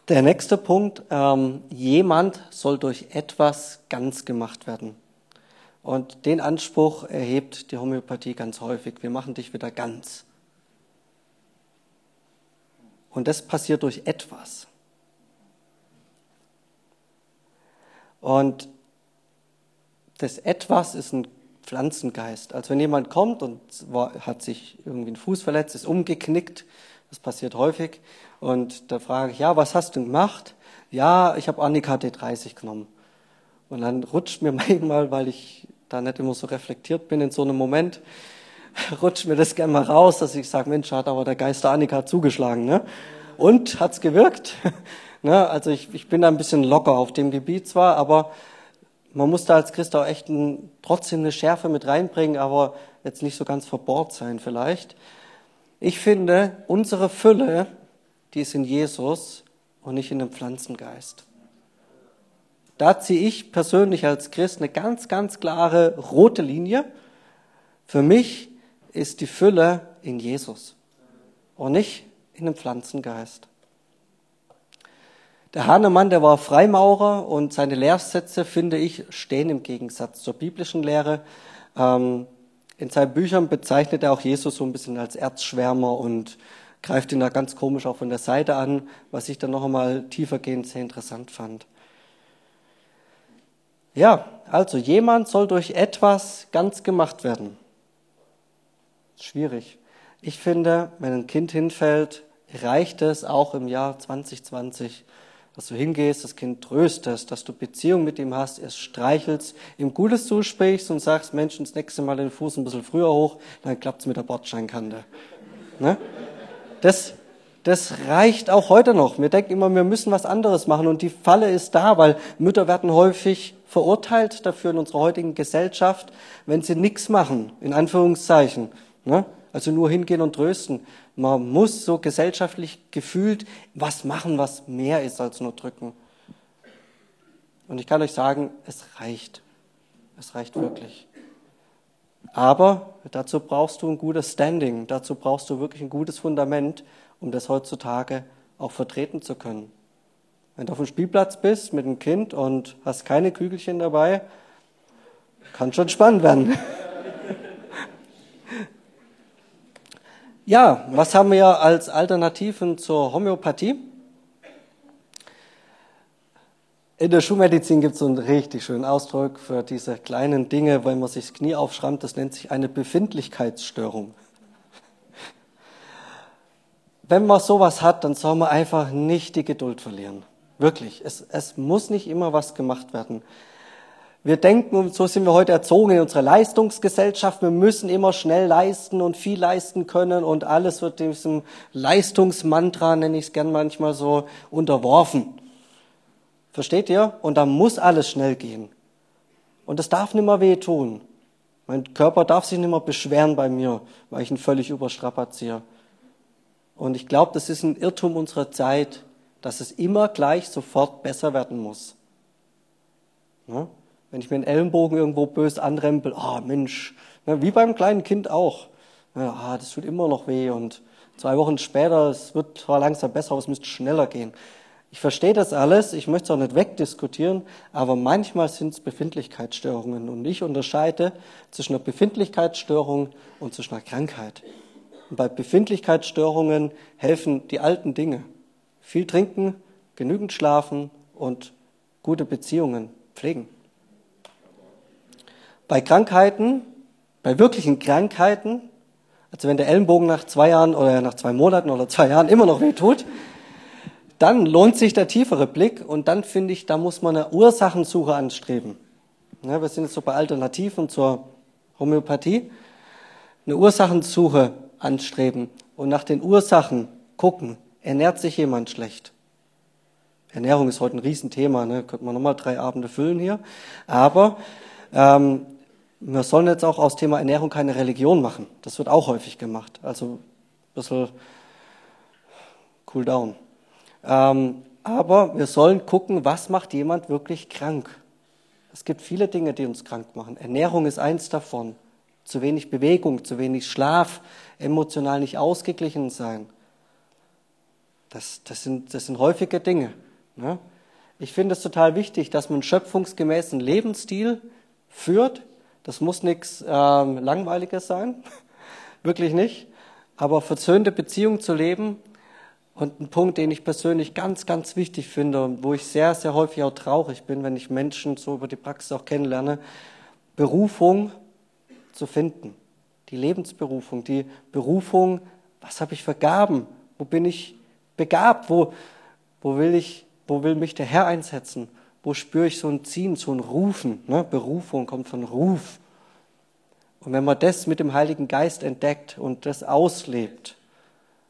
Der nächste Punkt, ähm, jemand soll durch etwas ganz gemacht werden. Und den Anspruch erhebt die Homöopathie ganz häufig. Wir machen dich wieder ganz. Und das passiert durch etwas. Und das etwas ist ein Pflanzengeist. Also wenn jemand kommt und hat sich irgendwie einen Fuß verletzt, ist umgeknickt, das passiert häufig, und da frage ich, ja, was hast du gemacht? Ja, ich habe Annika D30 genommen. Und dann rutscht mir manchmal, weil ich da nicht immer so reflektiert bin in so einem Moment, rutscht mir das gerne mal raus, dass ich sage, Mensch, hat aber der Geist der Annika zugeschlagen. Ne? Und hat's gewirkt? ne? Also ich, ich bin da ein bisschen locker auf dem Gebiet zwar, aber man muss da als Christ auch echt ein, trotzdem eine Schärfe mit reinbringen, aber jetzt nicht so ganz verbohrt sein vielleicht. Ich finde, unsere Fülle, die ist in Jesus und nicht in dem Pflanzengeist. Da ziehe ich persönlich als Christ eine ganz, ganz klare rote Linie. Für mich ist die Fülle in Jesus und nicht in dem Pflanzengeist. Der Hahnemann, der war Freimaurer und seine Lehrsätze, finde ich, stehen im Gegensatz zur biblischen Lehre. Ähm, in seinen Büchern bezeichnet er auch Jesus so ein bisschen als Erzschwärmer und greift ihn da ganz komisch auch von der Seite an, was ich dann noch einmal tiefergehend sehr interessant fand. Ja, also jemand soll durch etwas ganz gemacht werden. Schwierig. Ich finde, wenn ein Kind hinfällt, reicht es auch im Jahr 2020, dass du hingehst, das Kind tröstest, dass du Beziehung mit ihm hast, es streichelst, ihm Gutes zusprichst und sagst, Mensch, das nächste Mal den Fuß ein bisschen früher hoch, dann klappt's mit der Bordscheinkante. Ne? Das, das reicht auch heute noch. Wir denken immer, wir müssen was anderes machen und die Falle ist da, weil Mütter werden häufig verurteilt dafür in unserer heutigen Gesellschaft, wenn sie nichts machen, in Anführungszeichen. Ne? Also nur hingehen und trösten. Man muss so gesellschaftlich gefühlt was machen, was mehr ist als nur drücken. Und ich kann euch sagen, es reicht. Es reicht wirklich. Aber dazu brauchst du ein gutes Standing, dazu brauchst du wirklich ein gutes Fundament, um das heutzutage auch vertreten zu können. Wenn du auf dem Spielplatz bist mit einem Kind und hast keine Kügelchen dabei, kann schon spannend werden. Ja, was haben wir als Alternativen zur Homöopathie? In der Schulmedizin gibt es so einen richtig schönen Ausdruck für diese kleinen Dinge, wenn man sich das Knie aufschrammt, das nennt sich eine Befindlichkeitsstörung. Wenn man sowas hat, dann soll man einfach nicht die Geduld verlieren. Wirklich. Es, es muss nicht immer was gemacht werden. Wir denken, und so sind wir heute erzogen in unserer Leistungsgesellschaft, wir müssen immer schnell leisten und viel leisten können und alles wird diesem Leistungsmantra, nenne ich es gern manchmal so, unterworfen. Versteht ihr? Und da muss alles schnell gehen. Und das darf nicht mehr wehtun. Mein Körper darf sich nicht mehr beschweren bei mir, weil ich ihn völlig überstrapaziere. Und ich glaube, das ist ein Irrtum unserer Zeit, dass es immer gleich sofort besser werden muss. Ja? Wenn ich mir einen Ellenbogen irgendwo bös anrempel, ah oh, Mensch, ne, wie beim kleinen Kind auch. Ja, ah, das tut immer noch weh und zwei Wochen später, es wird zwar langsam besser, aber es müsste schneller gehen. Ich verstehe das alles, ich möchte es auch nicht wegdiskutieren, aber manchmal sind es Befindlichkeitsstörungen und ich unterscheide zwischen einer Befindlichkeitsstörung und zwischen einer Krankheit. Und bei Befindlichkeitsstörungen helfen die alten Dinge. Viel trinken, genügend schlafen und gute Beziehungen pflegen. Bei Krankheiten, bei wirklichen Krankheiten, also wenn der Ellenbogen nach zwei Jahren oder nach zwei Monaten oder zwei Jahren immer noch weh tut, dann lohnt sich der tiefere Blick und dann finde ich, da muss man eine Ursachensuche anstreben. Ja, wir sind jetzt so bei Alternativen zur Homöopathie. Eine Ursachensuche anstreben und nach den Ursachen gucken. Ernährt sich jemand schlecht? Ernährung ist heute ein Riesenthema, ne? könnte man nochmal drei Abende füllen hier. Aber ähm, wir sollen jetzt auch aus Thema Ernährung keine Religion machen. Das wird auch häufig gemacht. Also ein bisschen cool down. Ähm, aber wir sollen gucken, was macht jemand wirklich krank. Es gibt viele Dinge, die uns krank machen. Ernährung ist eins davon. Zu wenig Bewegung, zu wenig Schlaf, emotional nicht ausgeglichen sein. Das, das, sind, das sind häufige Dinge. Ne? Ich finde es total wichtig, dass man schöpfungsgemäßen Lebensstil führt. Das muss nichts ähm, Langweiliges sein, wirklich nicht. Aber verzöhnte Beziehungen zu leben, und ein Punkt, den ich persönlich ganz, ganz wichtig finde und wo ich sehr, sehr häufig auch traurig bin, wenn ich Menschen so über die Praxis auch kennenlerne, Berufung zu finden. Die Lebensberufung, die Berufung, was habe ich für Gaben? Wo bin ich begabt? Wo, wo, will, ich, wo will mich der Herr einsetzen? Wo spüre ich so ein Ziehen, so ein Rufen? Ne? Berufung kommt von Ruf. Und wenn man das mit dem Heiligen Geist entdeckt und das auslebt,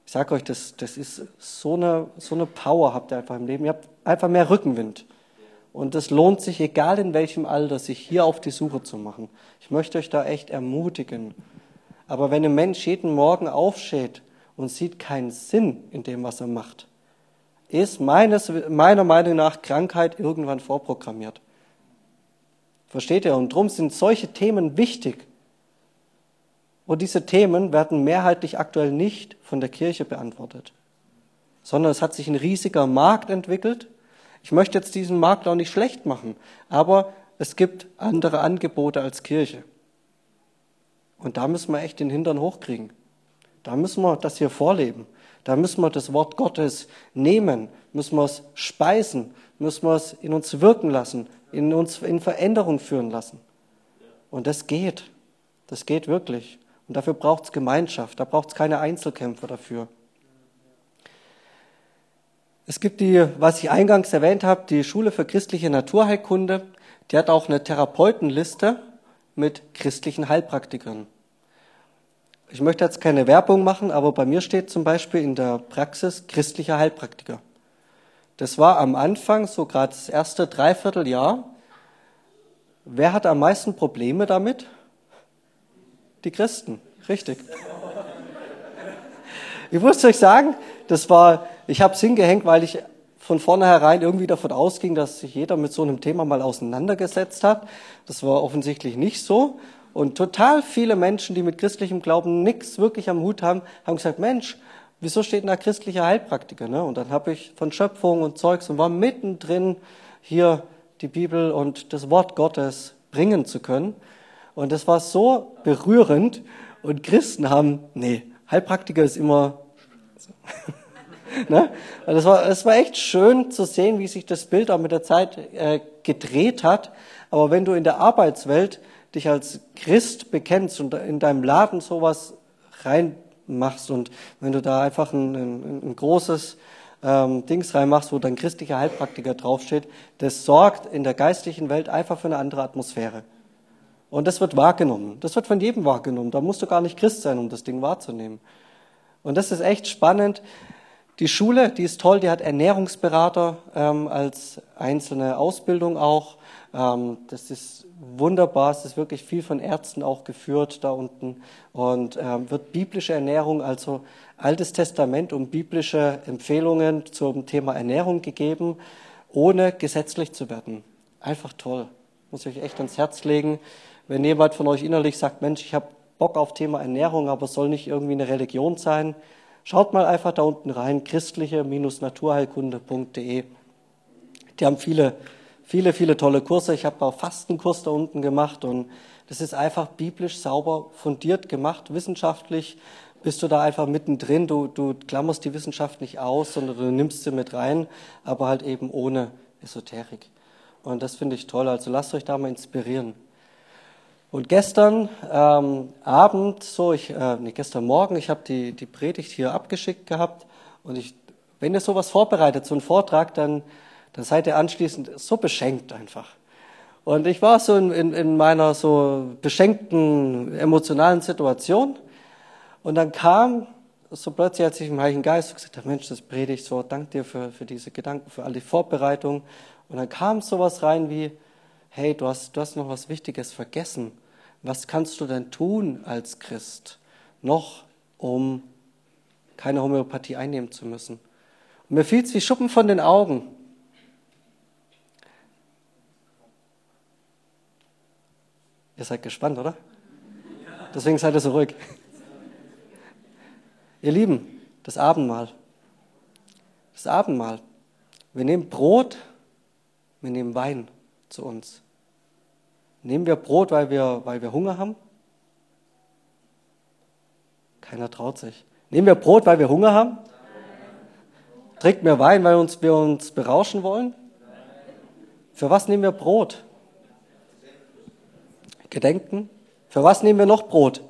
ich sage euch, das, das ist so eine, so eine Power habt ihr einfach im Leben. Ihr habt einfach mehr Rückenwind. Und es lohnt sich, egal in welchem Alter, sich hier auf die Suche zu machen. Ich möchte euch da echt ermutigen. Aber wenn ein Mensch jeden Morgen aufsteht und sieht keinen Sinn in dem, was er macht, ist meines, meiner Meinung nach Krankheit irgendwann vorprogrammiert. Versteht ihr? Und darum sind solche Themen wichtig. Und diese Themen werden mehrheitlich aktuell nicht von der Kirche beantwortet, sondern es hat sich ein riesiger Markt entwickelt. Ich möchte jetzt diesen Markt auch nicht schlecht machen, aber es gibt andere Angebote als Kirche. Und da müssen wir echt den Hintern hochkriegen. Da müssen wir das hier vorleben. Da müssen wir das Wort Gottes nehmen, müssen wir es speisen, müssen wir es in uns wirken lassen, in uns in Veränderung führen lassen. Und das geht. Das geht wirklich. Und dafür braucht es Gemeinschaft, da braucht es keine Einzelkämpfer dafür. Es gibt die, was ich eingangs erwähnt habe, die Schule für christliche Naturheilkunde. Die hat auch eine Therapeutenliste mit christlichen Heilpraktikern. Ich möchte jetzt keine Werbung machen, aber bei mir steht zum Beispiel in der Praxis christlicher Heilpraktiker. Das war am Anfang, so gerade das erste Dreivierteljahr. Wer hat am meisten Probleme damit? Die Christen, richtig. ich muss euch sagen, das war, ich habe es hingehängt, weil ich von vornherein irgendwie davon ausging, dass sich jeder mit so einem Thema mal auseinandergesetzt hat. Das war offensichtlich nicht so. Und total viele Menschen, die mit christlichem Glauben nichts wirklich am Hut haben, haben gesagt, Mensch, wieso steht da christlicher Heilpraktiker? Ne? Und dann habe ich von Schöpfung und Zeugs und war mittendrin hier die Bibel und das Wort Gottes bringen zu können. Und das war so berührend. Und Christen haben, nee, Heilpraktiker ist immer. ne? das, war, das war echt schön zu sehen, wie sich das Bild auch mit der Zeit äh, gedreht hat. Aber wenn du in der Arbeitswelt dich als Christ bekennst und in deinem Laden sowas reinmachst und wenn du da einfach ein, ein, ein großes ähm, Dings reinmachst, wo dann christlicher Heilpraktiker draufsteht, das sorgt in der geistlichen Welt einfach für eine andere Atmosphäre. Und das wird wahrgenommen. Das wird von jedem wahrgenommen. Da musst du gar nicht Christ sein, um das Ding wahrzunehmen. Und das ist echt spannend. Die Schule, die ist toll, die hat Ernährungsberater ähm, als einzelne Ausbildung auch. Ähm, das ist wunderbar, es ist wirklich viel von Ärzten auch geführt da unten und ähm, wird biblische Ernährung, also Altes Testament und biblische Empfehlungen zum Thema Ernährung gegeben, ohne gesetzlich zu werden. Einfach toll. Muss ich euch echt ans Herz legen. Wenn jemand von euch innerlich sagt, Mensch, ich habe Bock auf Thema Ernährung, aber es soll nicht irgendwie eine Religion sein, schaut mal einfach da unten rein, christliche-naturheilkunde.de. Die haben viele viele, viele tolle Kurse. Ich habe auch Fastenkurs da unten gemacht und das ist einfach biblisch sauber fundiert gemacht, wissenschaftlich bist du da einfach mittendrin. Du, du klammerst die Wissenschaft nicht aus, sondern du nimmst sie mit rein, aber halt eben ohne Esoterik. Und das finde ich toll. Also lasst euch da mal inspirieren. Und gestern ähm, Abend, so ich, äh, nee, gestern Morgen, ich habe die, die Predigt hier abgeschickt gehabt. Und ich, wenn ihr sowas vorbereitet, so einen Vortrag, dann dann seid ihr anschließend so beschenkt einfach. Und ich war so in, in, in meiner so beschenkten emotionalen Situation und dann kam so plötzlich, als ich im Heiligen Geist gesagt habe, Mensch, das predigt so, dank dir für, für diese Gedanken, für all die Vorbereitung. Und dann kam sowas rein wie, hey, du hast, du hast noch was Wichtiges vergessen. Was kannst du denn tun als Christ noch, um keine Homöopathie einnehmen zu müssen? Und mir fiel es wie Schuppen von den Augen. Ihr seid gespannt, oder? Deswegen seid ihr so ruhig. Ihr Lieben, das Abendmahl. Das Abendmahl. Wir nehmen Brot, wir nehmen Wein zu uns. Nehmen wir Brot, weil wir, weil wir Hunger haben? Keiner traut sich. Nehmen wir Brot, weil wir Hunger haben? Trinken wir Wein, weil uns, wir uns berauschen wollen? Für was nehmen wir Brot? Gedenken. Für was nehmen wir noch Brot?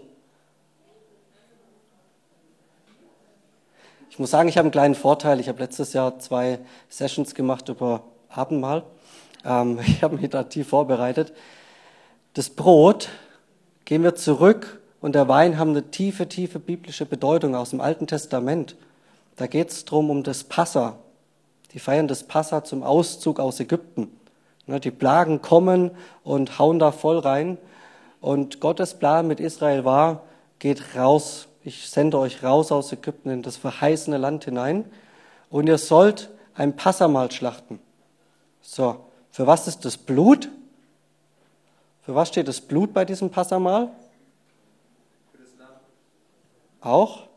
Ich muss sagen, ich habe einen kleinen Vorteil. Ich habe letztes Jahr zwei Sessions gemacht über Abendmahl. Ähm, ich habe mich da tief vorbereitet. Das Brot gehen wir zurück und der Wein haben eine tiefe, tiefe biblische Bedeutung aus dem Alten Testament. Da geht es darum, um das Passa. Die feiern das Passa zum Auszug aus Ägypten. Die Plagen kommen und hauen da voll rein. Und Gottes Plan mit Israel war, geht raus, ich sende euch raus aus Ägypten in das verheißene Land hinein und ihr sollt ein Passamal schlachten. So, für was ist das Blut? Für was steht das Blut bei diesem Passamal? Auch?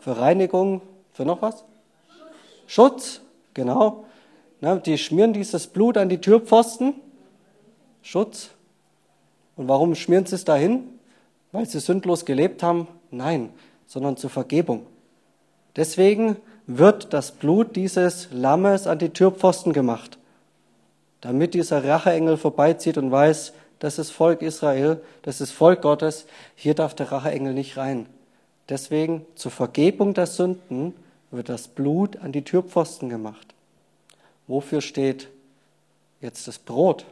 Für Reinigung, für noch was? Schutz, genau. Die schmieren dieses Blut an die Türpfosten Schutz. Und warum schmieren sie es dahin? Weil sie sündlos gelebt haben? Nein, sondern zur Vergebung. Deswegen wird das Blut dieses Lammes an die Türpfosten gemacht, damit dieser Racheengel vorbeizieht und weiß, das ist Volk Israel, das ist Volk Gottes, hier darf der Racheengel nicht rein. Deswegen zur Vergebung der Sünden wird das Blut an die Türpfosten gemacht. Wofür steht jetzt das Brot?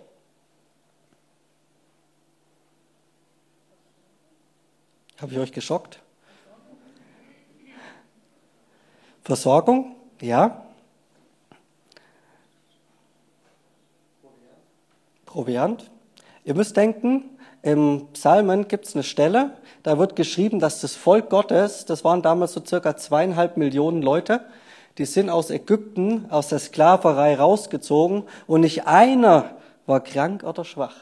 Habe ich euch geschockt? Versorgung, ja. Proviant. Ihr müsst denken, im Psalmen gibt es eine Stelle, da wird geschrieben, dass das Volk Gottes, das waren damals so circa zweieinhalb Millionen Leute, die sind aus Ägypten, aus der Sklaverei rausgezogen und nicht einer war krank oder schwach.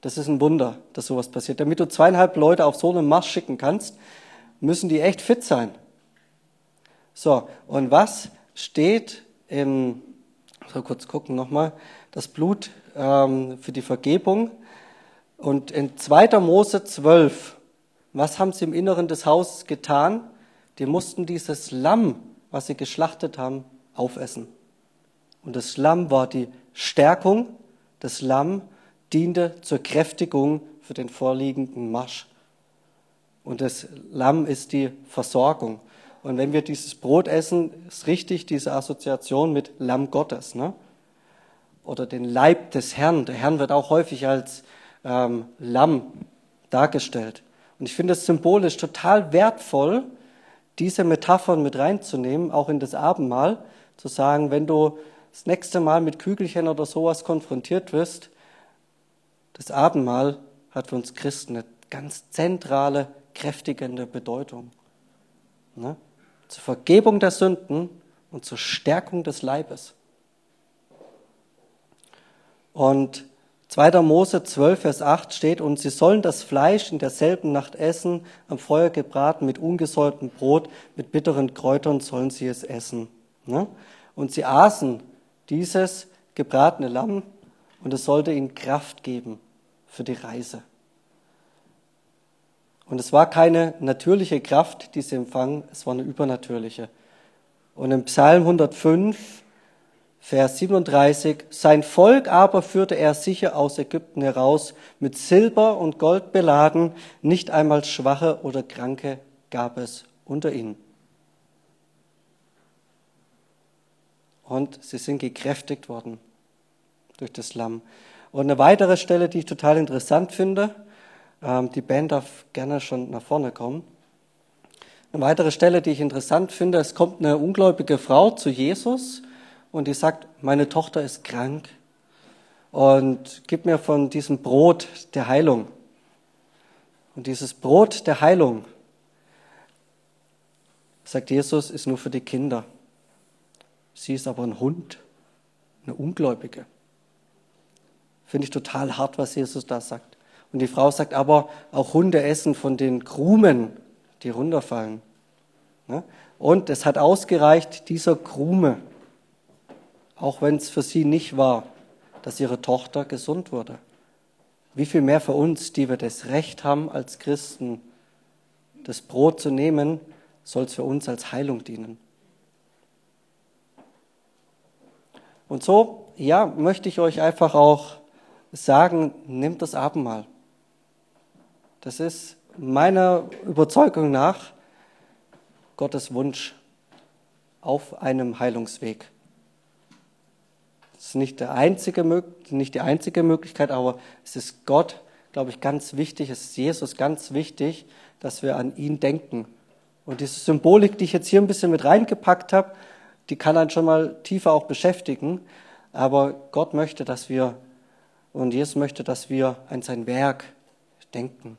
Das ist ein Wunder, dass sowas passiert. Damit du zweieinhalb Leute auf so einen Marsch schicken kannst, müssen die echt fit sein. So, und was steht im, so kurz gucken nochmal, das Blut ähm, für die Vergebung. Und in 2. Mose 12, was haben sie im Inneren des Hauses getan? Die mussten dieses Lamm, was sie geschlachtet haben, aufessen. Und das Lamm war die Stärkung, das Lamm diente zur Kräftigung für den vorliegenden Marsch. Und das Lamm ist die Versorgung. Und wenn wir dieses Brot essen, ist richtig diese Assoziation mit Lamm Gottes. Ne? Oder den Leib des Herrn. Der Herrn wird auch häufig als ähm, Lamm dargestellt. Und ich finde es symbolisch total wertvoll, diese Metaphern mit reinzunehmen, auch in das Abendmahl, zu sagen, wenn du das nächste Mal mit Kügelchen oder sowas konfrontiert wirst, das Abendmahl hat für uns Christen eine ganz zentrale, kräftigende Bedeutung. Ne? Zur Vergebung der Sünden und zur Stärkung des Leibes. Und 2. Mose 12, Vers 8 steht, und sie sollen das Fleisch in derselben Nacht essen, am Feuer gebraten, mit ungesäuertem Brot, mit bitteren Kräutern sollen sie es essen. Ne? Und sie aßen dieses gebratene Lamm und es sollte ihnen Kraft geben für die Reise. Und es war keine natürliche Kraft, die sie empfangen, es war eine übernatürliche. Und im Psalm 105, Vers 37, sein Volk aber führte er sicher aus Ägypten heraus, mit Silber und Gold beladen, nicht einmal Schwache oder Kranke gab es unter ihnen. Und sie sind gekräftigt worden durch das Lamm. Und eine weitere Stelle, die ich total interessant finde, ähm, die Band darf gerne schon nach vorne kommen. Eine weitere Stelle, die ich interessant finde, es kommt eine ungläubige Frau zu Jesus und die sagt, meine Tochter ist krank und gib mir von diesem Brot der Heilung. Und dieses Brot der Heilung, sagt Jesus, ist nur für die Kinder. Sie ist aber ein Hund, eine Ungläubige. Finde ich total hart, was Jesus da sagt. Und die Frau sagt aber, auch Hunde essen von den Krumen, die runterfallen. Ne? Und es hat ausgereicht, dieser Krume, auch wenn es für sie nicht war, dass ihre Tochter gesund wurde. Wie viel mehr für uns, die wir das Recht haben, als Christen das Brot zu nehmen, soll es für uns als Heilung dienen. Und so, ja, möchte ich euch einfach auch sagen, nehmt das Abendmahl. Das ist meiner Überzeugung nach Gottes Wunsch auf einem Heilungsweg. Das ist nicht, der einzige, nicht die einzige Möglichkeit, aber es ist Gott, glaube ich, ganz wichtig, es ist Jesus ganz wichtig, dass wir an ihn denken. Und diese Symbolik, die ich jetzt hier ein bisschen mit reingepackt habe, die kann einen schon mal tiefer auch beschäftigen. Aber Gott möchte, dass wir und Jesus möchte, dass wir an sein Werk denken.